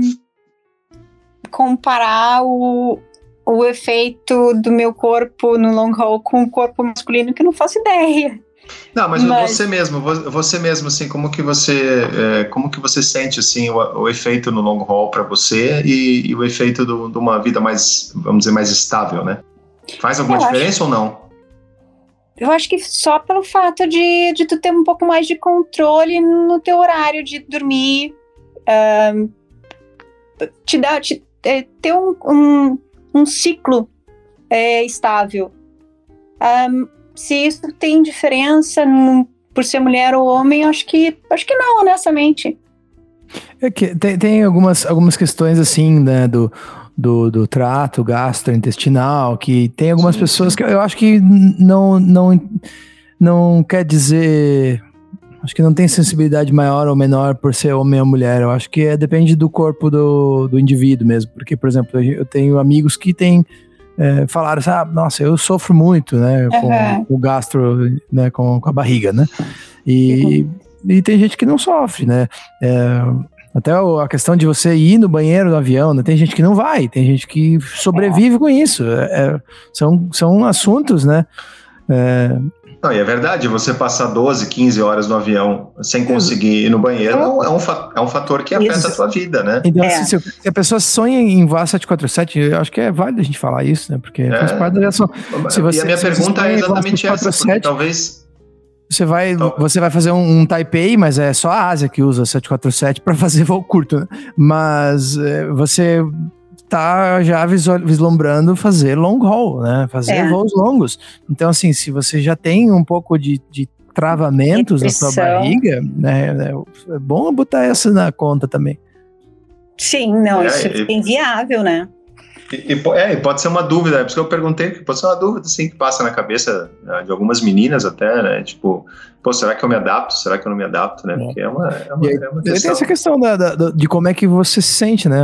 comparar o, o efeito do meu corpo no long haul com o corpo masculino que eu não faço ideia. Não, mas, mas, você mesmo, você mesmo, assim, como que você, é, como que você sente assim o, o efeito no long haul para você e, e, o efeito do, de uma vida mais, vamos dizer, mais estável, né? Faz alguma eu diferença acho, ou não? Eu acho que só pelo fato de, de tu ter um pouco mais de controle no teu horário de dormir, te dá, te, é, ter um, um, um ciclo é, estável. Um, se isso tem diferença no, por ser mulher ou homem, acho que acho que não, honestamente. É que tem, tem algumas, algumas questões assim, né, do, do, do trato gastrointestinal, que tem algumas sim, pessoas que eu acho que não, não, não quer dizer. Acho que não tem sensibilidade maior ou menor por ser homem ou mulher. Eu acho que é, depende do corpo do, do indivíduo mesmo. Porque, por exemplo, eu tenho amigos que têm é, falaram assim, ah, nossa, eu sofro muito, né, com uhum. o gastro, né, com, com a barriga, né, e, uhum. e tem gente que não sofre, né, é, até a questão de você ir no banheiro do avião, né, tem gente que não vai, tem gente que sobrevive com isso, é, é são, são assuntos, né, é, não, e é verdade, você passar 12, 15 horas no avião sem conseguir ir no banheiro é um, é um, é um fator que afeta isso. a sua vida, né? Então, é. assim, se a pessoa sonha em voar 747, eu acho que é válido a gente falar isso, né? Porque é. faz parte da aviação. Se você, e a minha pergunta é exatamente essa, porque talvez... Você vai, você vai fazer um, um, Taipei, mas é só a Ásia que usa 747 para fazer voo curto, né? Mas é, você tá já vislumbrando fazer long haul, né? Fazer é. voos longos. Então, assim, se você já tem um pouco de, de travamentos na sua barriga, né? É bom botar essa na conta também. Sim, não, é, isso é inviável, né? E, e, é, pode ser uma dúvida, é por isso que eu perguntei, pode ser uma dúvida assim, que passa na cabeça né, de algumas meninas até, né? Tipo, pô, será que eu me adapto? Será que eu não me adapto, né? É. Porque é uma, é uma, é uma questão. Tem essa questão da, da, de como é que você se sente, né?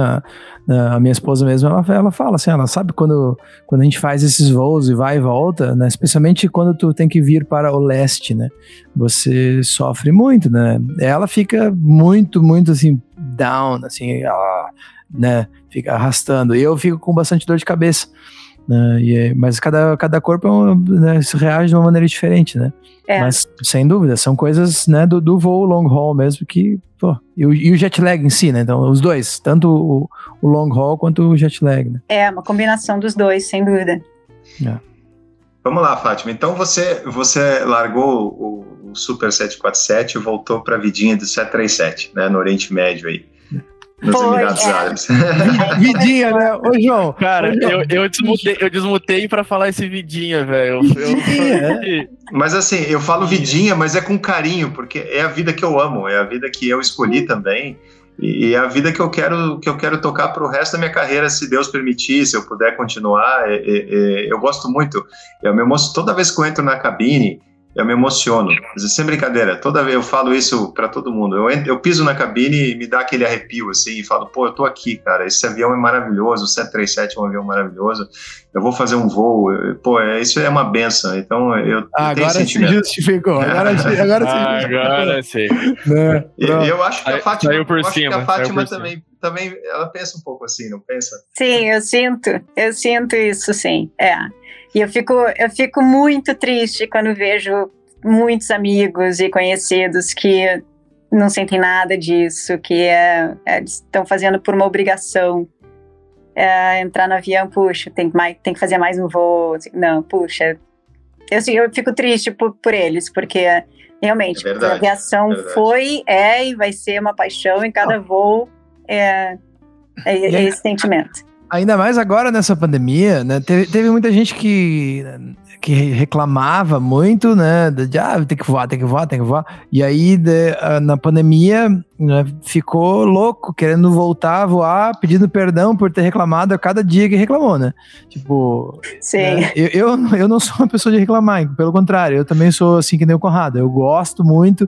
A, a minha esposa mesmo, ela, ela fala assim, ela sabe quando, quando a gente faz esses voos e vai e volta, né? Especialmente quando tu tem que vir para o leste, né? Você sofre muito, né? Ela fica muito, muito assim, down, assim, ela né? Fica arrastando. E eu fico com bastante dor de cabeça. Né? E, mas cada, cada corpo é né, reage de uma maneira diferente, né? É. Mas, sem dúvida, são coisas né, do, do voo long haul mesmo que. Pô, e, o, e o jet lag em si, né? Então, os dois, tanto o, o long haul quanto o jet lag. Né? É, uma combinação dos dois, sem dúvida. É. Vamos lá, Fátima. Então, você, você largou o, o Super 747 e voltou para a vidinha do 737, né? No Oriente Médio aí. Nos Foi, Emirados é. Árabes. Vidinha, né? Ô, João. Cara, Eu, eu, desmutei, eu desmutei pra falar esse vidinha, velho. É. Mas assim, eu falo vidinha, mas é com carinho, porque é a vida que eu amo, é a vida que eu escolhi também. E é a vida que eu quero que eu quero tocar para o resto da minha carreira, se Deus permitir, se eu puder continuar. É, é, é, eu gosto muito. Eu me emociono toda vez que eu entro na cabine eu me emociono. Sem brincadeira, toda vez eu falo isso para todo mundo. Eu, eu piso na cabine e me dá aquele arrepio assim, e falo, pô, eu tô aqui, cara. Esse avião é maravilhoso, o 737 é um avião maravilhoso. Eu vou fazer um voo, pô, é, isso é uma benção. Então eu, ah, agora se justificou. Agora, agora ah, se Agora sim. Né? Eu acho que a Fátima, eu acho que a Fátima também, também, ela pensa um pouco assim, não pensa? Sim, eu sinto, eu sinto isso, sim. É. E eu fico, eu fico muito triste quando vejo muitos amigos e conhecidos que não sentem nada disso, que é, é, estão fazendo por uma obrigação. É, entrar no avião, puxa, tem, mais, tem que fazer mais um voo. Não, puxa. Eu, assim, eu fico triste por, por eles, porque realmente é verdade, a aviação é foi, é e vai ser uma paixão em cada voo. É, é, é esse sentimento. Ainda mais agora nessa pandemia, né? Teve, teve muita gente que, que reclamava muito, né? De ah, tem que voar, tem que voar, tem que voar. E aí, de, na pandemia, né, ficou louco, querendo voltar a voar, pedindo perdão por ter reclamado a cada dia que reclamou, né? Tipo. Sim. Né? Eu, eu, eu, não sou uma pessoa de reclamar, pelo contrário, eu também sou assim que nem o Conrado. Eu gosto muito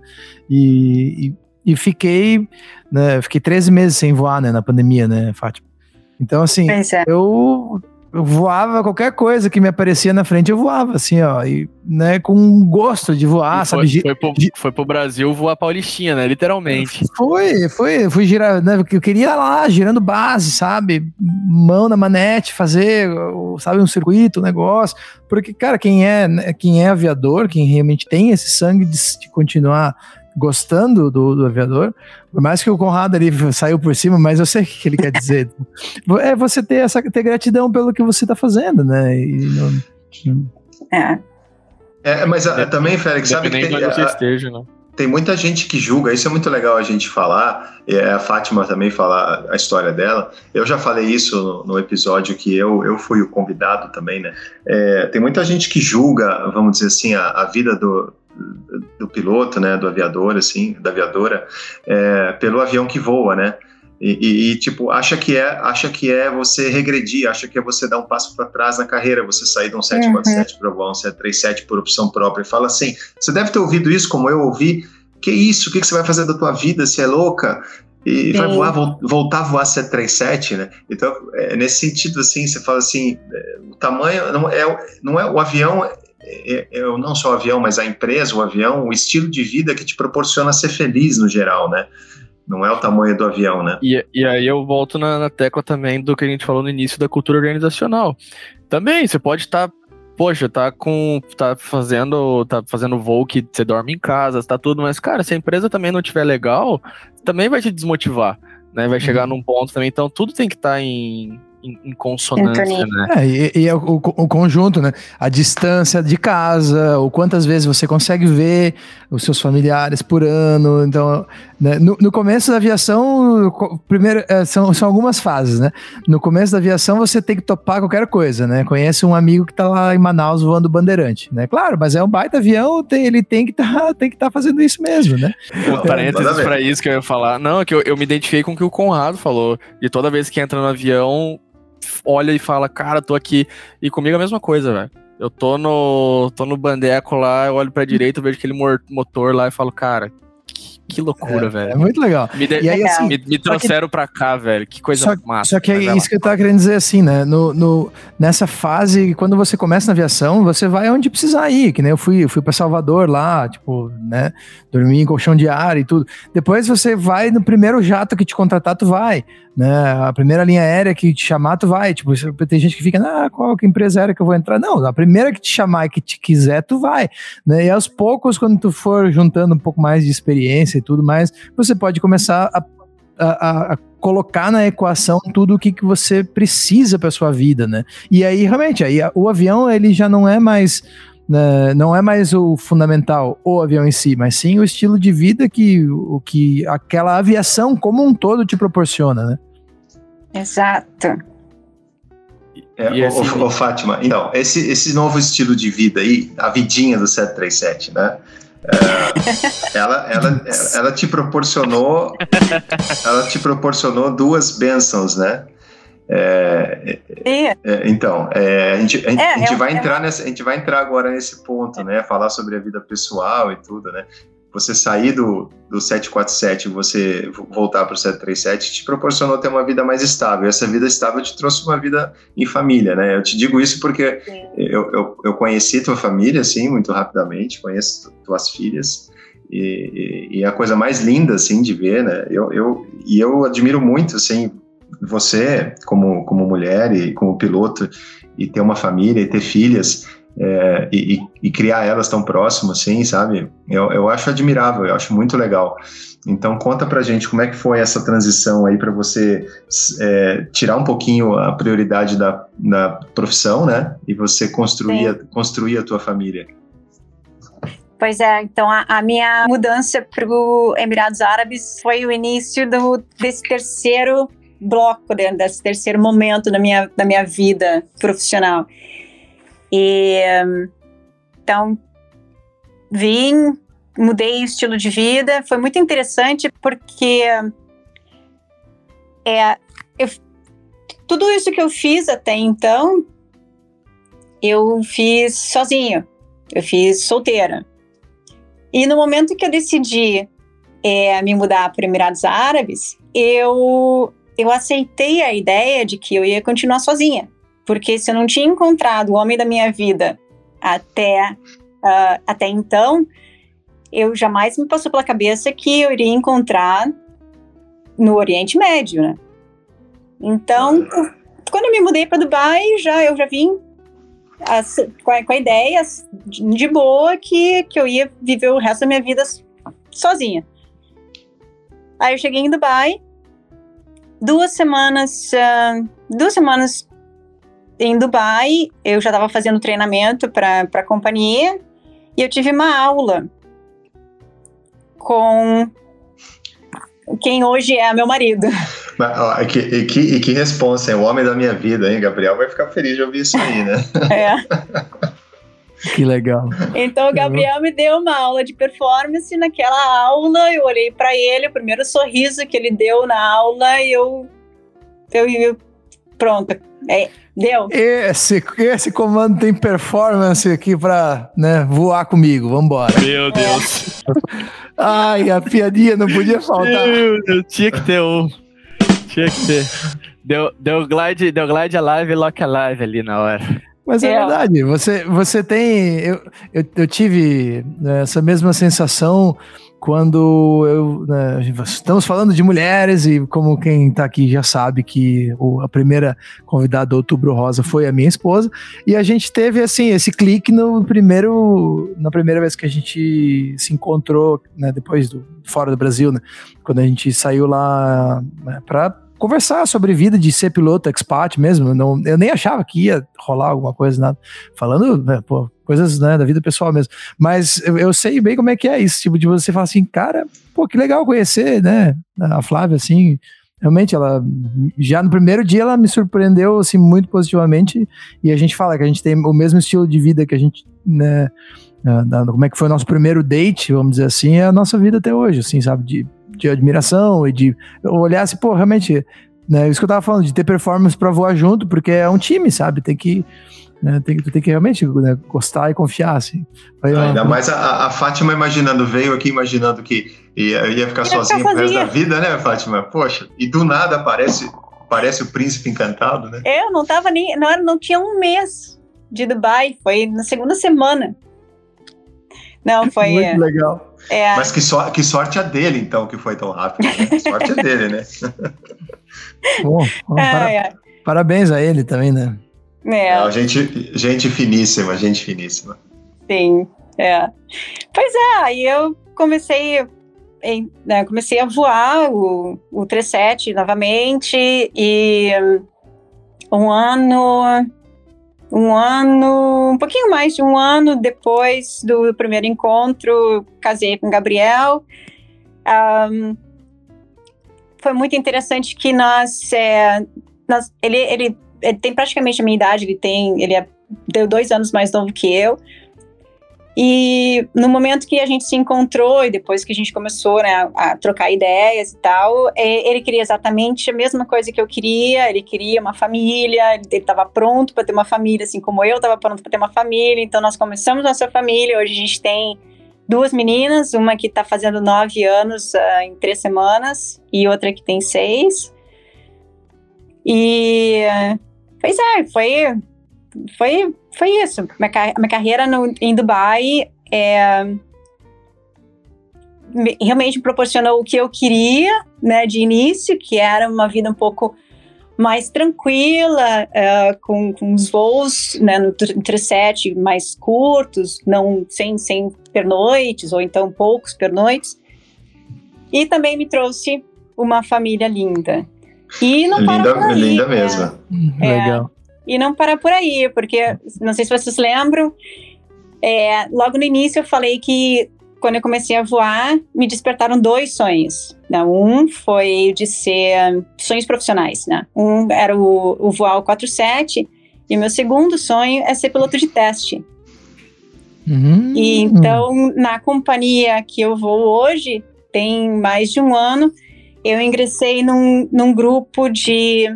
e, e, e fiquei, né? Fiquei 13 meses sem voar, né? Na pandemia, né, Fátima? Então, assim, é. eu, eu, voava qualquer coisa que me aparecia na frente, eu voava, assim, ó, e, né, com gosto de voar, foi, sabe? Foi pro, foi pro Brasil voar Paulistinha, né, literalmente. Foi, foi, fui girar, né, eu queria lá, girando base, sabe? Mão na manete, fazer, sabe, um circuito, um negócio, porque, cara, quem é, né, quem é aviador, quem realmente tem esse sangue de, de continuar gostando do, do, aviador, por mais que o Conrado ali saiu por cima, mas eu sei o que ele quer dizer. é você ter essa ter gratidão pelo que você está fazendo, né? Não, não... É. é. Mas a, também, Félix, sabe que tem, a, esteja, né? tem muita gente que julga, isso é muito legal a gente falar, e a Fátima também falar a história dela. Eu já falei isso no, no episódio que eu, eu fui o convidado também, né? É, tem muita gente que julga, vamos dizer assim, a, a vida do, do piloto, né, do aviador, assim, da aviadora, é, pelo avião que voa, né? E, e, e, tipo acha que é acha que é você regredir, acha que é você dar um passo para trás na carreira, você sair de um 747 uhum. para voar um 737 por opção própria. E fala assim, você deve ter ouvido isso como eu ouvi. Que isso? O que, que você vai fazer da tua vida? Você é louca? E Sim. vai voar, voltar a voar 737, né? Então, é, nesse sentido, assim, você fala assim, é, o tamanho não é, não é o avião é, é, não só o avião, mas a empresa, o avião, o estilo de vida que te proporciona ser feliz no geral, né? Não é o tamanho do avião, né? E, e aí eu volto na, na, tecla também do que a gente falou no início da cultura organizacional. Também, você pode estar, tá, poxa, tá com. tá fazendo. tá fazendo voo que você dorme em casa, tá tudo, mas, cara, se a empresa também não estiver legal, também vai te desmotivar. Né, vai chegar uhum. num ponto também, então tudo tem que estar tá em, em, em consonância, né? É, e, e é o, o, conjunto, né? A distância de casa, ou quantas vezes você consegue ver os seus familiares por ano. Então, né? no, no, começo da aviação, primeiro, é, são, são algumas fases, né? No começo da aviação, você tem que topar qualquer coisa, né? Conhece um amigo que tá lá em Manaus voando bandeirante, né? Claro, mas é um baita avião, tem, ele tem que tá, tem que estar tá fazendo isso mesmo, né? Um parênteses pra isso que eu ia falar. Não, é que eu, eu me identifiquei com o que o Conrado falou. E toda vez que entra no avião, olha e fala, cara, tô aqui. E comigo é a mesma coisa, velho. Eu tô no, tô no bandeco lá, eu olho pra direita, vejo aquele motor lá e falo, cara, que loucura, é, velho. É muito legal. Me, de, e aí, assim, me, me trouxeram que, pra cá, velho. Que coisa só, massa. Só que é isso que eu tava querendo dizer assim, né? No, no, nessa fase, quando você começa na aviação, você vai onde precisar ir. Que nem eu fui, eu fui pra Salvador lá, tipo, né? Dormir em colchão de ar e tudo. Depois você vai no primeiro jato que te contratar, tu vai. Né? A primeira linha aérea que te chamar, tu vai. Tipo, tem gente que fica, ah, qual que empresa aérea que eu vou entrar? Não, a primeira que te chamar e que te quiser, tu vai. Né? E aos poucos, quando tu for juntando um pouco mais de experiência e tudo mais, você pode começar a, a, a colocar na equação tudo o que, que você precisa para sua vida, né? E aí, realmente, aí o avião, ele já não é mais né, não é mais o fundamental o avião em si, mas sim o estilo de vida que, o, que aquela aviação como um todo te proporciona, né? Exato. É, e assim, ô, ô, Fátima, então, esse, esse novo estilo de vida aí, a vidinha do 737, né? É, ela, ela, ela te proporcionou ela te proporcionou duas bênçãos, né? É, é, é, então, é, a gente, a gente, a gente vai entrar nessa, a gente vai entrar agora nesse ponto, né? Falar sobre a vida pessoal e tudo, né? Você sair do, do 747 e você voltar para o 737 te proporcionou ter uma vida mais estável. Essa vida estável te trouxe uma vida em família, né? Eu te digo isso porque eu, eu, eu, conheci tua família, assim, muito rapidamente, conheço tuas filhas, e, e, e, a coisa mais linda, assim, de ver, né? Eu, eu, e eu admiro muito, assim, você como, como mulher e como piloto, e ter uma família e ter filhas, é, e, e, criar elas tão próximo assim, sabe? Eu, eu acho admirável, eu acho muito legal. Então conta pra gente como é que foi essa transição aí para você é, tirar um pouquinho a prioridade da, da profissão, né? E você construir, construir a tua família. Pois é, então a, a minha mudança para os Emirados Árabes foi o início do, desse terceiro bloco, desse terceiro momento da minha, da minha vida profissional. E então vim, mudei o estilo de vida, foi muito interessante porque é, eu, tudo isso que eu fiz até então eu fiz sozinho, eu fiz solteira. E no momento que eu decidi é, me mudar para Emirados Árabes, eu eu aceitei a ideia de que eu ia continuar sozinha. Porque se eu não tinha encontrado o homem da minha vida até, uh, até então, eu jamais me passou pela cabeça que eu iria encontrar no Oriente Médio, né? Então, quando eu me mudei para Dubai, já eu já vim as, com, a, com, a, ideia de, de, boa que, que eu ia viver o resto da minha vida sozinha. Aí eu cheguei em Dubai, duas semanas, uh, duas semanas em Dubai, eu já estava fazendo treinamento para a companhia e eu tive uma aula com quem hoje é meu marido. Mas, ó, e, que, e, que, e que responsa, hein? O homem da minha vida, hein? Gabriel vai ficar feliz de ouvir isso aí, né? É. Que legal. Então o Gabriel me deu uma aula de performance. Naquela aula, eu olhei para ele, o primeiro sorriso que ele deu na aula, e eu, eu, eu pronto, é, deu. Esse, esse comando tem performance aqui pra né, voar comigo. Vambora. Meu Deus. Ai, a piadinha não podia faltar. Eu tinha que ter um. Tinha que ter. Deu, deu, glide, deu glide alive e lock alive ali na hora. Mas é, é, verdade, você, você tem. Eu, eu, eu tive né, essa mesma sensação quando eu. Né, estamos falando de mulheres, e como quem está aqui já sabe que o, a primeira convidada do Outubro Rosa foi a minha esposa, e a gente teve assim esse clique no primeiro. Na primeira vez que a gente se encontrou, né, depois do fora do Brasil, né, quando a gente saiu lá né, para conversar sobre vida de ser piloto expat mesmo. Não, eu nem achava que ia rolar alguma coisa, nada. Falando, né, pô, coisas né, da vida pessoal mesmo. Mas eu, eu, sei bem como é que é isso, tipo, de você falar assim, cara, pô, que legal conhecer, né, a Flávia, assim. Realmente, ela já no primeiro dia ela me surpreendeu assim muito positivamente e a gente fala que a gente tem o mesmo estilo de vida que a gente, né, como é que foi o nosso primeiro date, vamos dizer assim, é a nossa vida até hoje, assim, sabe, de de admiração e de olhar assim, pô, realmente, né, isso que eu tava falando, de ter performance para voar junto, porque é um time, sabe? Tem que. Né, tem, tem que realmente né, gostar e confiar, assim. Aí, Ainda mais a, a, Fátima imaginando, veio aqui imaginando que ia, ia ficar sozinha pro resto da vida, né, Fátima? Poxa, e do nada aparece, aparece o príncipe encantado, né? Eu não tava nem. Não, não tinha um mês de Dubai, foi na segunda semana. Não, foi. Muito é, legal. É. Mas que, so, que sorte a dele, então, que foi tão rápido. Né? Que sorte a dele, né? bom, bom é, para, é. Parabéns a ele também, né? É. Não, gente, gente finíssima, gente finíssima. Sim, é. Pois é, aí eu comecei, em, né, comecei a voar o, o 37 novamente e um ano, um ano, um pouquinho mais de um ano depois do primeiro encontro, casei com Gabriel. Um, foi muito interessante que nós, é, nós ele, ele, ele, tem praticamente a minha idade, ele tem, ele é deu dois anos mais novo que eu. E no momento que a gente se encontrou e depois que a gente começou né, a trocar ideias e tal, é, ele queria exatamente a mesma coisa que eu queria. Ele queria uma família, ele estava pronto para ter uma família, assim como eu estava pronto para ter uma família. Então nós começamos nossa família. Hoje a gente tem duas meninas, uma que está fazendo nove anos uh, em três semanas e outra que tem seis. E pois é, foi foi, foi isso. Minha, minha carreira no, em Dubai é, realmente proporcionou o que eu queria, né, de início, que era uma vida um pouco mais tranquila, uh, com, com os voos né, no 37 mais curtos, não sem, sem pernoites, ou então poucos pernoites. E também me trouxe uma família linda. E não linda, para aí, linda né? mesmo. É, Legal. E não parar por aí, porque não sei se vocês lembram, é, logo no início eu falei que quando eu comecei a voar, me despertaram dois sonhos. Né? Um foi de ser sonhos profissionais, né? Um era o, o voar o 47 e o meu segundo sonho é ser piloto de teste. Uhum. E então, na companhia que eu vou hoje, tem mais de um ano, eu ingressei num, num grupo de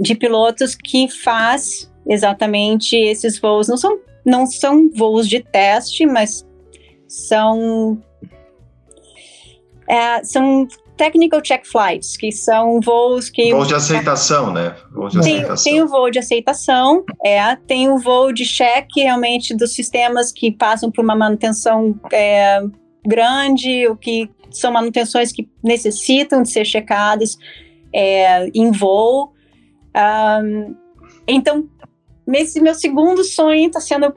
de pilotos que faz exatamente esses voos. Não são, não são voos de teste, mas são é, são technical check flights, que são voos que voos de aceitação, né? Voos de tem, aceitação. tem o voo de aceitação, é, tem o voo de cheque realmente dos sistemas que passam por uma manutenção é, grande, o que são manutenções que necessitam de ser checadas é, em voo. Um, então, esse meu segundo sonho está sendo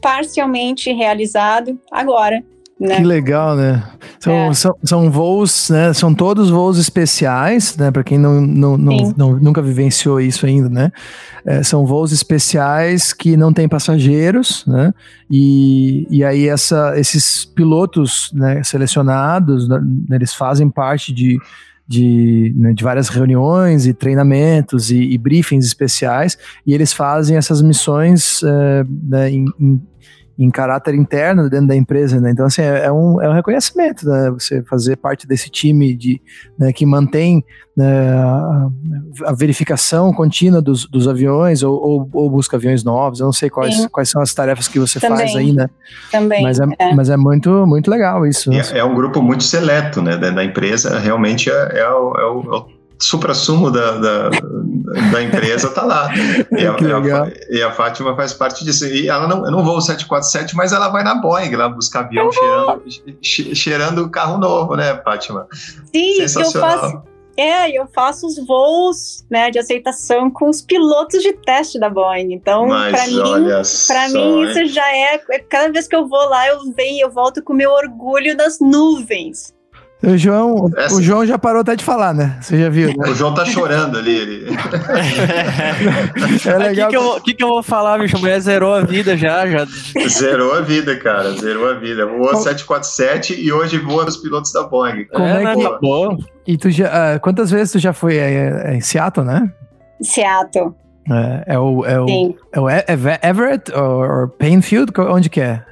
parcialmente realizado agora. Né? Que legal, né? São, é. são, são, voos, né? São todos voos especiais, né? Para quem não, não, não, não, nunca vivenciou isso ainda, né? É, são voos especiais que não têm passageiros, né? E, e aí essa, esses pilotos né, selecionados, né, eles fazem parte de de, né, de várias reuniões e treinamentos e, e, briefings especiais, e eles fazem essas missões é, né, em, em, em, caráter interno dentro da empresa, né? Então, assim, é, é, um, é um reconhecimento, né? Você fazer parte desse time de, né, que mantém né, a, a, verificação contínua dos, dos aviões ou, ou, ou, busca aviões novos. Eu não sei quais, quais são as tarefas que você Também. faz aí, né? Também. Mas é, é. Mas é muito, muito legal isso. É, é, um grupo muito seleto, né? Da, da empresa, realmente é, é o, é o, é o supra-sumo da, da, da, empresa tá lá. E a, e, a, e a, Fátima faz parte disso. E ela não, eu não vou 747, mas ela vai na Boeing lá buscar avião cheirando, cheirando carro novo, né, Fátima? Sim, eu faço é, eu faço os voos né, de aceitação com os pilotos de teste da Boeing. Então, para mim, para mim isso já é. Cada vez que eu vou lá, eu venho, eu volto com o meu orgulho das nuvens. O João, Essa... o João já parou até de falar, né? Você já viu, né? O João tá chorando ali. Ele... é legal. O que, que, eu, que, que eu vou falar, bicho? A mulher zerou a vida já, já. Zerou a vida, cara. Zerou a vida. Voou Como... 747 e hoje voa nos pilotos da Boeing. Como é, é que... Tá bom. E tu já, uh, quantas vezes tu já foi é, é, em Seattle, né? Seattle. É, é o, é o, é o Everett ou Painfield? Onde que é?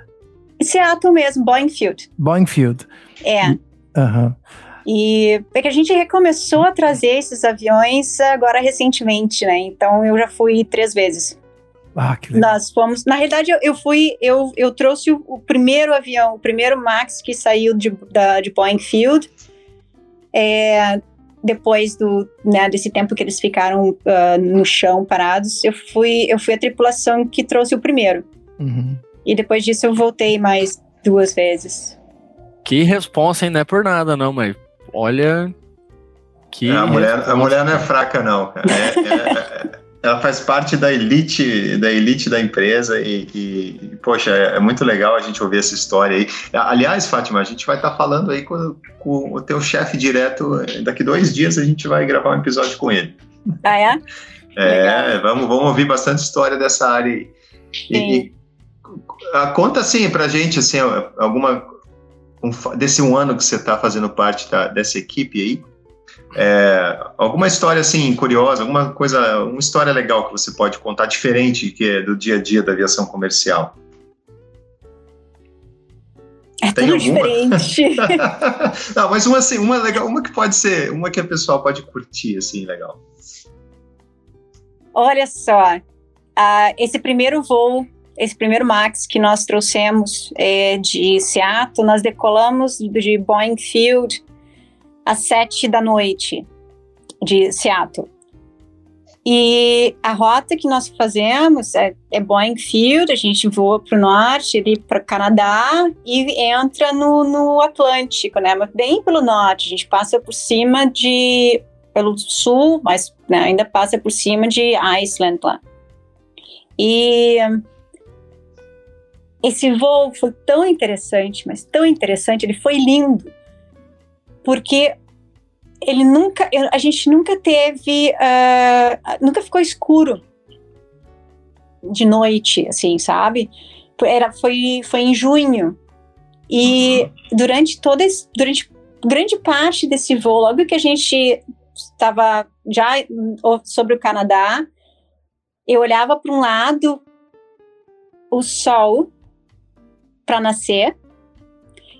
Seattle mesmo, Boeing Field. Boeing Field. É. E, Uhum. E é que a gente recomeçou a trazer esses aviões agora recentemente, né? Então eu já fui três vezes. Ah, que legal. Nós fomos. Na realidade, eu, eu fui, eu, eu trouxe o, o, primeiro avião, o primeiro Max que saiu de, da, de Boeing Field. É, depois do, né, desse tempo que eles ficaram uh, no chão parados, eu fui, eu fui a tripulação que trouxe o primeiro. Uhum. E depois disso eu voltei mais duas vezes. Que responsa, hein? Não é por nada, não, mas olha. Que a, mulher, a mulher não é fraca, não. É, é, ela faz parte da elite da elite da empresa e, e poxa, é, é, muito legal a gente ouvir essa história aí. Aliás, Fátima, a gente vai estar tá falando aí com, com o teu chefe direto. Daqui dois dias a gente vai gravar um episódio com ele. Ah, é? É, vamos, vamos ouvir bastante história dessa área aí. E, e, conta assim pra gente assim, alguma um, desse um ano que você está fazendo parte da, dessa equipe aí. É, alguma história assim curiosa, alguma coisa, uma história legal que você pode contar diferente que é do dia a dia da aviação comercial? É Tem tudo alguma? diferente. Não, mas uma assim, uma legal, uma que pode ser, uma que a pessoa pode curtir assim, legal. Olha só, uh, esse primeiro voo, esse primeiro Max que nós trouxemos é, de Seattle, nós decolamos de Boeing Field às sete da noite de Seattle. E a rota que nós fazemos é, é Boeing Field, a gente voa para o norte, ali para o Canadá e entra no, no Atlântico, né? Mas bem pelo norte, a gente passa por cima de pelo sul, mas né, ainda passa por cima de Iceland lá. E esse voo foi tão interessante, mas tão interessante, ele foi lindo, porque ele nunca, a gente nunca teve, uh, nunca ficou escuro de noite, assim, sabe? Era, foi, foi em junho e uhum. durante toda, durante grande parte desse voo, logo que a gente estava já sobre o Canadá, eu olhava para um lado o sol para nascer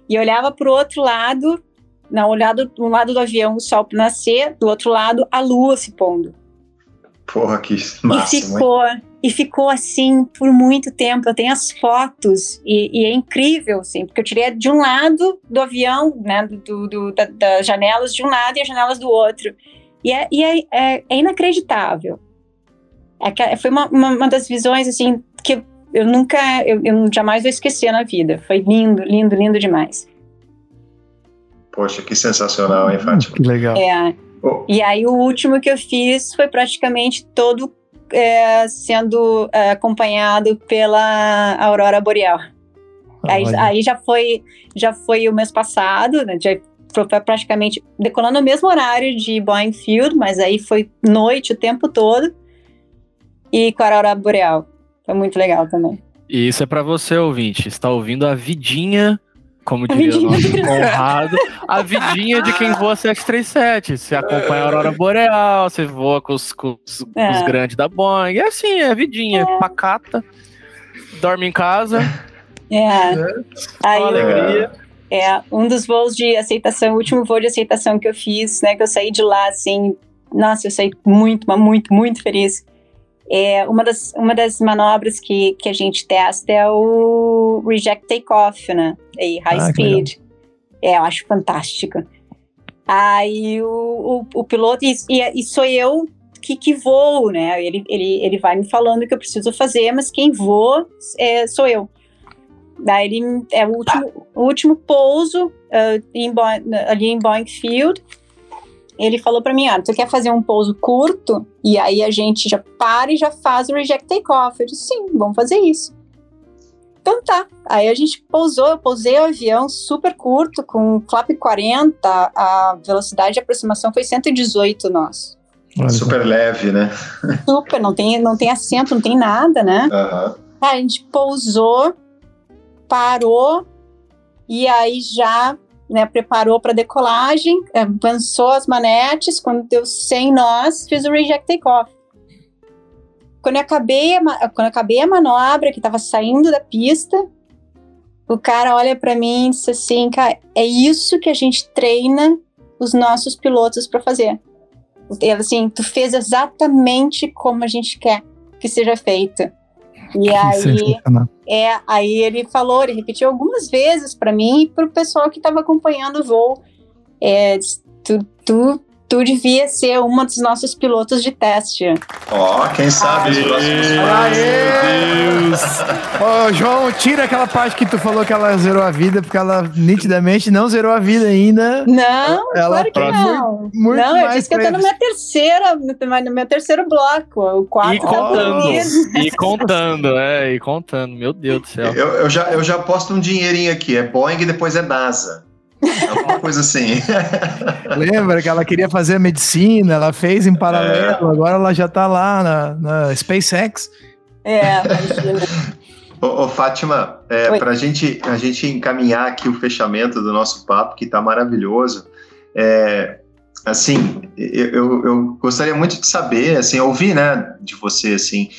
e olhava para o outro lado, não, olhado um lado do avião o sol para nascer, do outro lado a lua se pondo. Porra, que massa, e ficou e ficou assim por muito tempo. Eu tenho as fotos e, e, é incrível, assim, porque eu tirei de um lado do avião, né, do, do da, das janelas de um lado e as janelas do outro. E é, e é, é, é inacreditável. É, foi uma, uma, uma, das visões, assim, que eu nunca, eu, eu jamais vou esquecer na vida. Foi lindo, lindo, lindo demais. Poxa, que sensacional, hein, Fátima? Que legal. É. Oh. E aí o último que eu fiz foi praticamente todo é, sendo é, acompanhado pela aurora boreal. Ah, aí, aí, já foi já foi o mês passado, né, já foi praticamente decolando no mesmo horário de Boeing Field, mas aí foi noite o tempo todo e com a aurora boreal. Foi muito legal também. E isso é para você, ouvinte. Está ouvindo a vidinha, como diria o nosso Conrado, a vidinha de quem voa 737. Você acompanha a aurora boreal, você voa com os, com os, é. com os grandes da Boeing. É assim, é vidinha, é. pacata. Dorme em casa. É. é. Aí, alegria. É, um dos voos de aceitação, o último voo de aceitação que eu fiz, né, que eu saí de lá, assim, nossa, eu saí muito, muito, muito feliz. É, uma, das, uma das manobras que, que a gente testa é o Reject Takeoff, né, aí, High ah, Speed. É, eu acho fantástico. Aí o, o, o piloto, e, e, sou eu que, que voo, né, ele, ele, ele vai me falando o que eu preciso fazer, mas quem voa é, sou eu. Daí ele é o último, o último pouso uh, em ali em Boeing Field. Ele falou para mim: ah, tu quer fazer um pouso curto? E aí a gente já para e já faz o reject takeoff. Eu disse: sim, vamos fazer isso. Então tá. Aí a gente pousou, eu pousei o avião super curto, com flap 40, a velocidade de aproximação foi 118 nós. Super leve, né? Super, não tem, não tem assento, não tem nada, né? Uhum. A gente pousou, parou e aí já né, preparou para decolagem, avançou as manetes, quando deu 100 nós, fiz o reject takeoff. Quando eu acabei a, quando acabei a manobra, que estava saindo da pista, o cara olha para mim e diz assim, cara, é isso que a gente treina os nossos pilotos para fazer. Ele assim, tu fez exatamente como a gente quer que seja feito. E aí, é, aí ele falou, ele repetiu algumas vezes para mim e para o pessoal que estava acompanhando o voo. É, tu, tu tu devia ser uma dos nossos pilotos de teste. Ó, oh, quem sabe os próximos Deus! Ô, João, tira aquela parte que tu falou que ela zerou a vida, porque ela nitidamente não zerou a vida ainda. Não, ela claro que não. Muito, muito não, eu disse que eu tô na minha terceira, no meu terceiro bloco, o quarto. E contando, e contando, é, e contando, meu Deus do céu. Eu, eu, já, eu já posto um dinheirinho aqui, é Boeing e depois é NASA. Alguma coisa assim. Lembra que ela queria fazer medicina, ela fez em paralelo, é. agora ela já está lá na, na SpaceX. É, imagina. Ô, ô, Fátima, é, para gente, a gente encaminhar aqui o fechamento do nosso papo, que está maravilhoso, é, assim, eu, eu, gostaria muito de saber, assim, ouvir, né, de você, assim,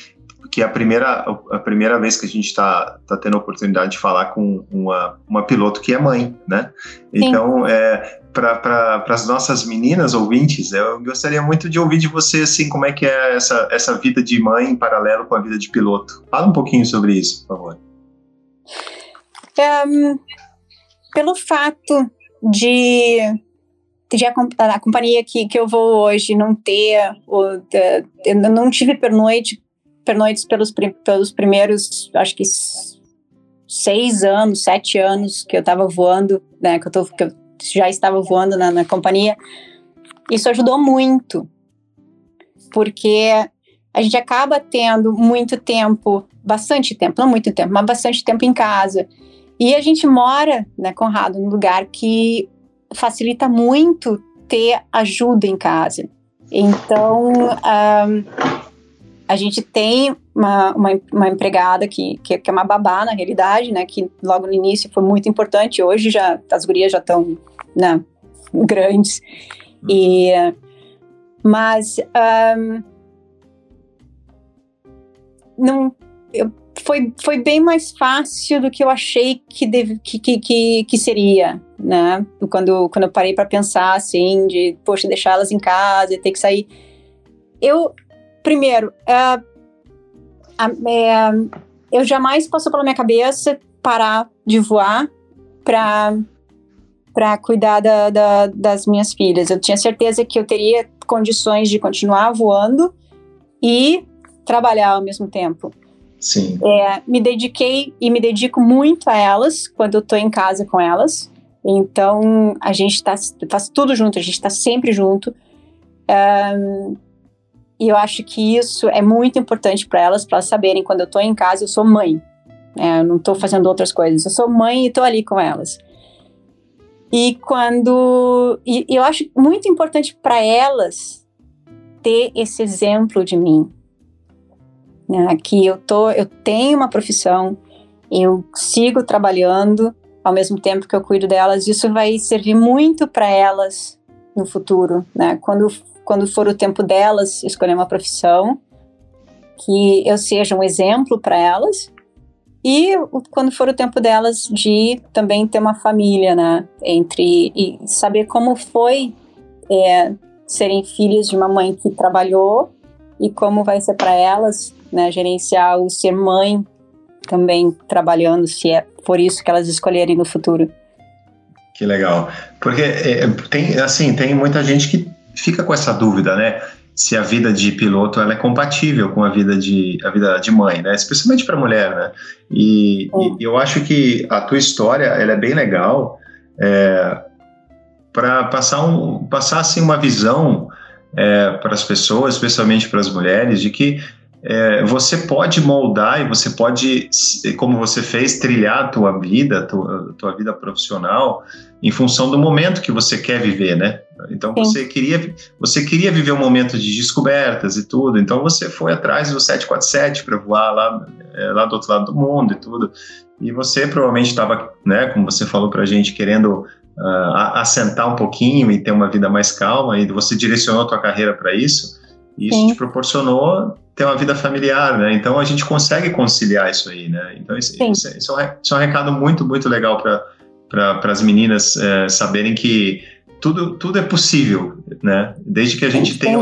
que é a primeira, a primeira vez que a gente está tá tendo a oportunidade de falar com uma, uma piloto que é mãe, né? Sim. Então, é, para as nossas meninas ouvintes, eu gostaria muito de ouvir de você, assim, como é que é essa, essa vida de mãe em paralelo com a vida de piloto. Fala um pouquinho sobre isso, por favor. Um, pelo fato de de a, a, companhia que, que eu vou hoje não ter, o, de, eu não tive pernoite, pernoites pelos, pelos primeiros, acho que seis anos, sete anos que eu estava voando, né, que eu, tô, que eu já estava voando na, na companhia, isso ajudou muito, porque a gente acaba tendo muito tempo, bastante tempo, não muito tempo, mas bastante tempo em casa. E a gente mora, né, Conrado, num lugar que facilita muito ter ajuda em casa. Então, um, a gente tem uma, uma, uma empregada que, que, que, é uma babá, na realidade, né? Que logo no início foi muito importante. Hoje já as gurias já estão né, grandes. E, mas um, não, eu, foi, foi bem mais fácil do que eu achei que, deve, que, que, que, que seria, né? Quando, quando eu parei para pensar, assim, de, poxa, deixar elas em casa e ter que sair. Eu, primeiro, uh, uh, eu jamais passou pela minha cabeça parar de voar para para cuidar da, da, das minhas filhas. Eu tinha certeza que eu teria condições de continuar voando e trabalhar ao mesmo tempo. Sim. É, me dediquei e me dedico muito a elas quando eu tô em casa com elas. Então, a gente tá, faz tudo junto, a gente tá sempre junto. Um, e eu acho que isso é muito importante para elas, para elas saberem quando eu tô em casa, eu sou mãe. É, eu não tô fazendo outras coisas. Eu sou mãe e tô ali com elas. E quando. E, eu acho muito importante para elas ter esse exemplo de mim né? Que eu tô, eu tenho uma profissão, eu sigo trabalhando ao mesmo tempo que eu cuido delas. Isso vai servir muito para elas no futuro, né? Quando quando for o tempo delas escolher uma profissão, que eu seja um exemplo para elas. E quando for o tempo delas de também ter uma família, né? Entre e saber como foi é, serem filhas de uma mãe que trabalhou e como vai ser para elas né, gerenciar o ser mãe também trabalhando, se é por isso que elas escolherem no futuro. Que legal. Porque é, tem, assim, tem muita gente que fica com essa dúvida, né? Se a vida de piloto ela é compatível com a vida de, a vida de mãe, né? Especialmente para mulher, né? E, e, eu acho que a tua história ela é bem legal é, para passar, um, passar assim, uma visão é, para as pessoas, especialmente para as mulheres, de que é, você pode moldar e você pode, como você fez, trilhar a tua vida, a tua, tua vida profissional em função do momento que você quer viver, né? Então você queria, você queria viver um momento de descobertas e tudo, então você foi atrás do 747 para voar lá, é, lá do outro lado do mundo e tudo. E você provavelmente estava, né, como você falou para a gente, querendo uh, assentar um pouquinho e ter uma vida mais calma, e você direcionou a tua carreira para isso. E isso Sim. te proporcionou ter uma vida familiar, né? Então a gente consegue conciliar isso aí, né? Então isso, isso, é, isso, é, um recado muito, muito legal para as meninas é, saberem que tudo, tudo é possível, né? Desde que a gente tenha,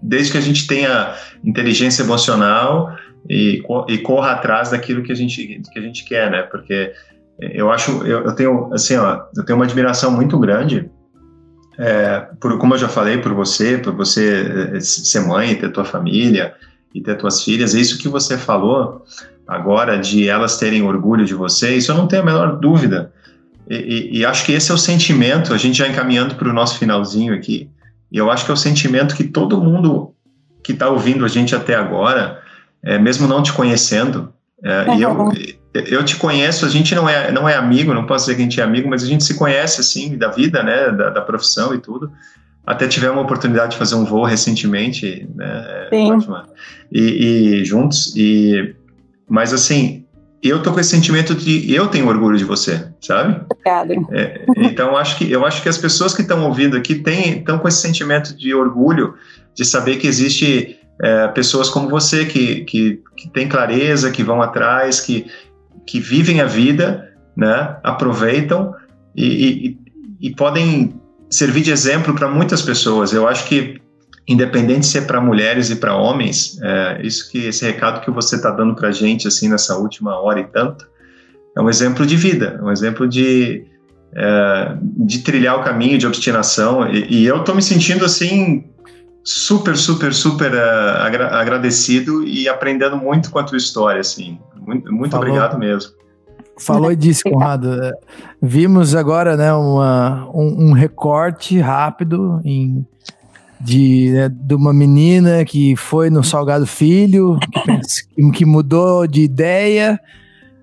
desde que a gente tenha inteligência emocional e, e corra atrás daquilo que a gente que a gente quer, né? Porque eu acho, eu, eu tenho assim, ó, eu tenho uma admiração muito grande é, por, como eu já falei, por você, por você é, ser mãe, ter tua família e ter tuas filhas, é isso que você falou agora de elas terem orgulho de você, isso eu não tenho a menor dúvida. E, e, e acho que esse é o sentimento, a gente já encaminhando para o nosso finalzinho aqui, e eu acho que é o sentimento que todo mundo que está ouvindo a gente até agora, é, mesmo não te conhecendo, é, e eu, eu te conheço, a gente não é, não é amigo, não posso dizer que a gente é amigo, mas a gente se conhece, assim, da vida, né, da, da profissão e tudo, até tivemos a oportunidade de fazer um voo recentemente, né, Fátima? E, e juntos, e mas assim, eu tô com esse sentimento de eu tenho orgulho de você, sabe? Obrigada. É, então acho que eu acho que as pessoas que estão ouvindo aqui têm estão com esse sentimento de orgulho de saber que existe é, pessoas como você que, que, que tem clareza, que vão atrás, que, que vivem a vida, né? Aproveitam e, e, e podem servir de exemplo para muitas pessoas. Eu acho que independente se é para mulheres e para homens, é, isso que esse recado que você está dando para a gente assim nessa última hora e tanto é um exemplo de vida, é um exemplo de é, de trilhar o caminho de obstinação e, e eu estou me sentindo assim super super super uh, agra agradecido e aprendendo muito tua história assim muito, muito obrigado mesmo Falou disso, Conrado. Vimos agora né, uma, um, um recorte rápido em de, né, de uma menina que foi no Salgado Filho, que, que mudou de ideia,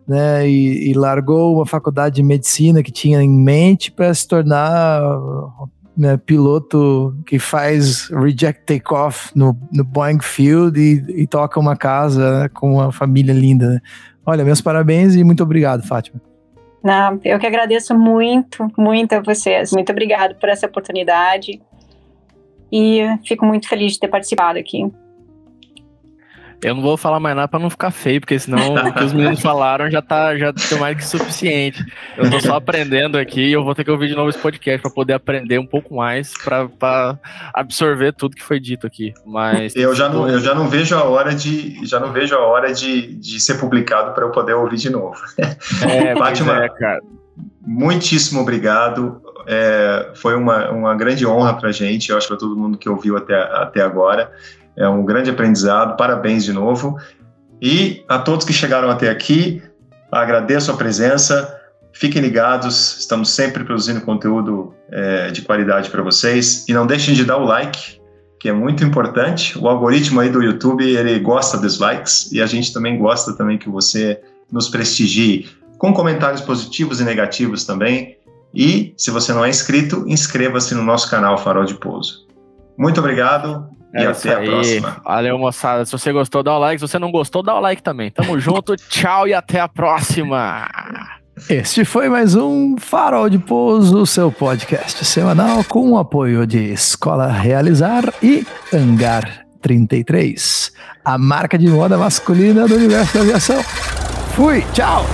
né, e, e, largou uma faculdade de medicina que tinha em mente para se tornar né, piloto que faz reject takeoff no, no Boeing Field e, e toca uma casa né, com uma família linda. Né. Olha, meus parabéns e muito obrigado, Fátima. Não, eu que agradeço muito, muito a vocês. Muito obrigado por essa oportunidade e fico muito feliz de ter participado aqui. Eu não vou falar mais nada para não ficar feio, porque senão o que os meninos falaram já tá já tá mais que suficiente. Eu tô só aprendendo aqui e eu vou ter que ouvir de novo esse podcast para poder aprender um pouco mais para absorver tudo que foi dito aqui. Mas eu já não eu já não vejo a hora de já não vejo a hora de, de ser publicado para eu poder ouvir de novo. É, Fátima, é, cara. Muitíssimo obrigado. É, foi uma, uma grande honra para a gente, eu acho para todo mundo que ouviu até, até agora. É um grande aprendizado, parabéns de novo. E a todos que chegaram até aqui, agradeço a presença. Fiquem ligados, estamos sempre produzindo conteúdo é, de qualidade para vocês. E não deixem de dar o like, que é muito importante. O algoritmo aí do YouTube, ele gosta dos likes e a gente também gosta também que você nos prestigie com comentários positivos e negativos também. E, se você não é inscrito, inscreva-se no nosso canal Farol de Pouso. Muito obrigado é e até a próxima. Valeu, moçada. Se você gostou, dá o like. Se você não gostou, dá o like também. Tamo junto, tchau e até a próxima. Este foi mais um Farol de Pouso, seu podcast semanal com o apoio de Escola Realizar e Hangar 33, a marca de moda masculina do universo da aviação. Fui, tchau!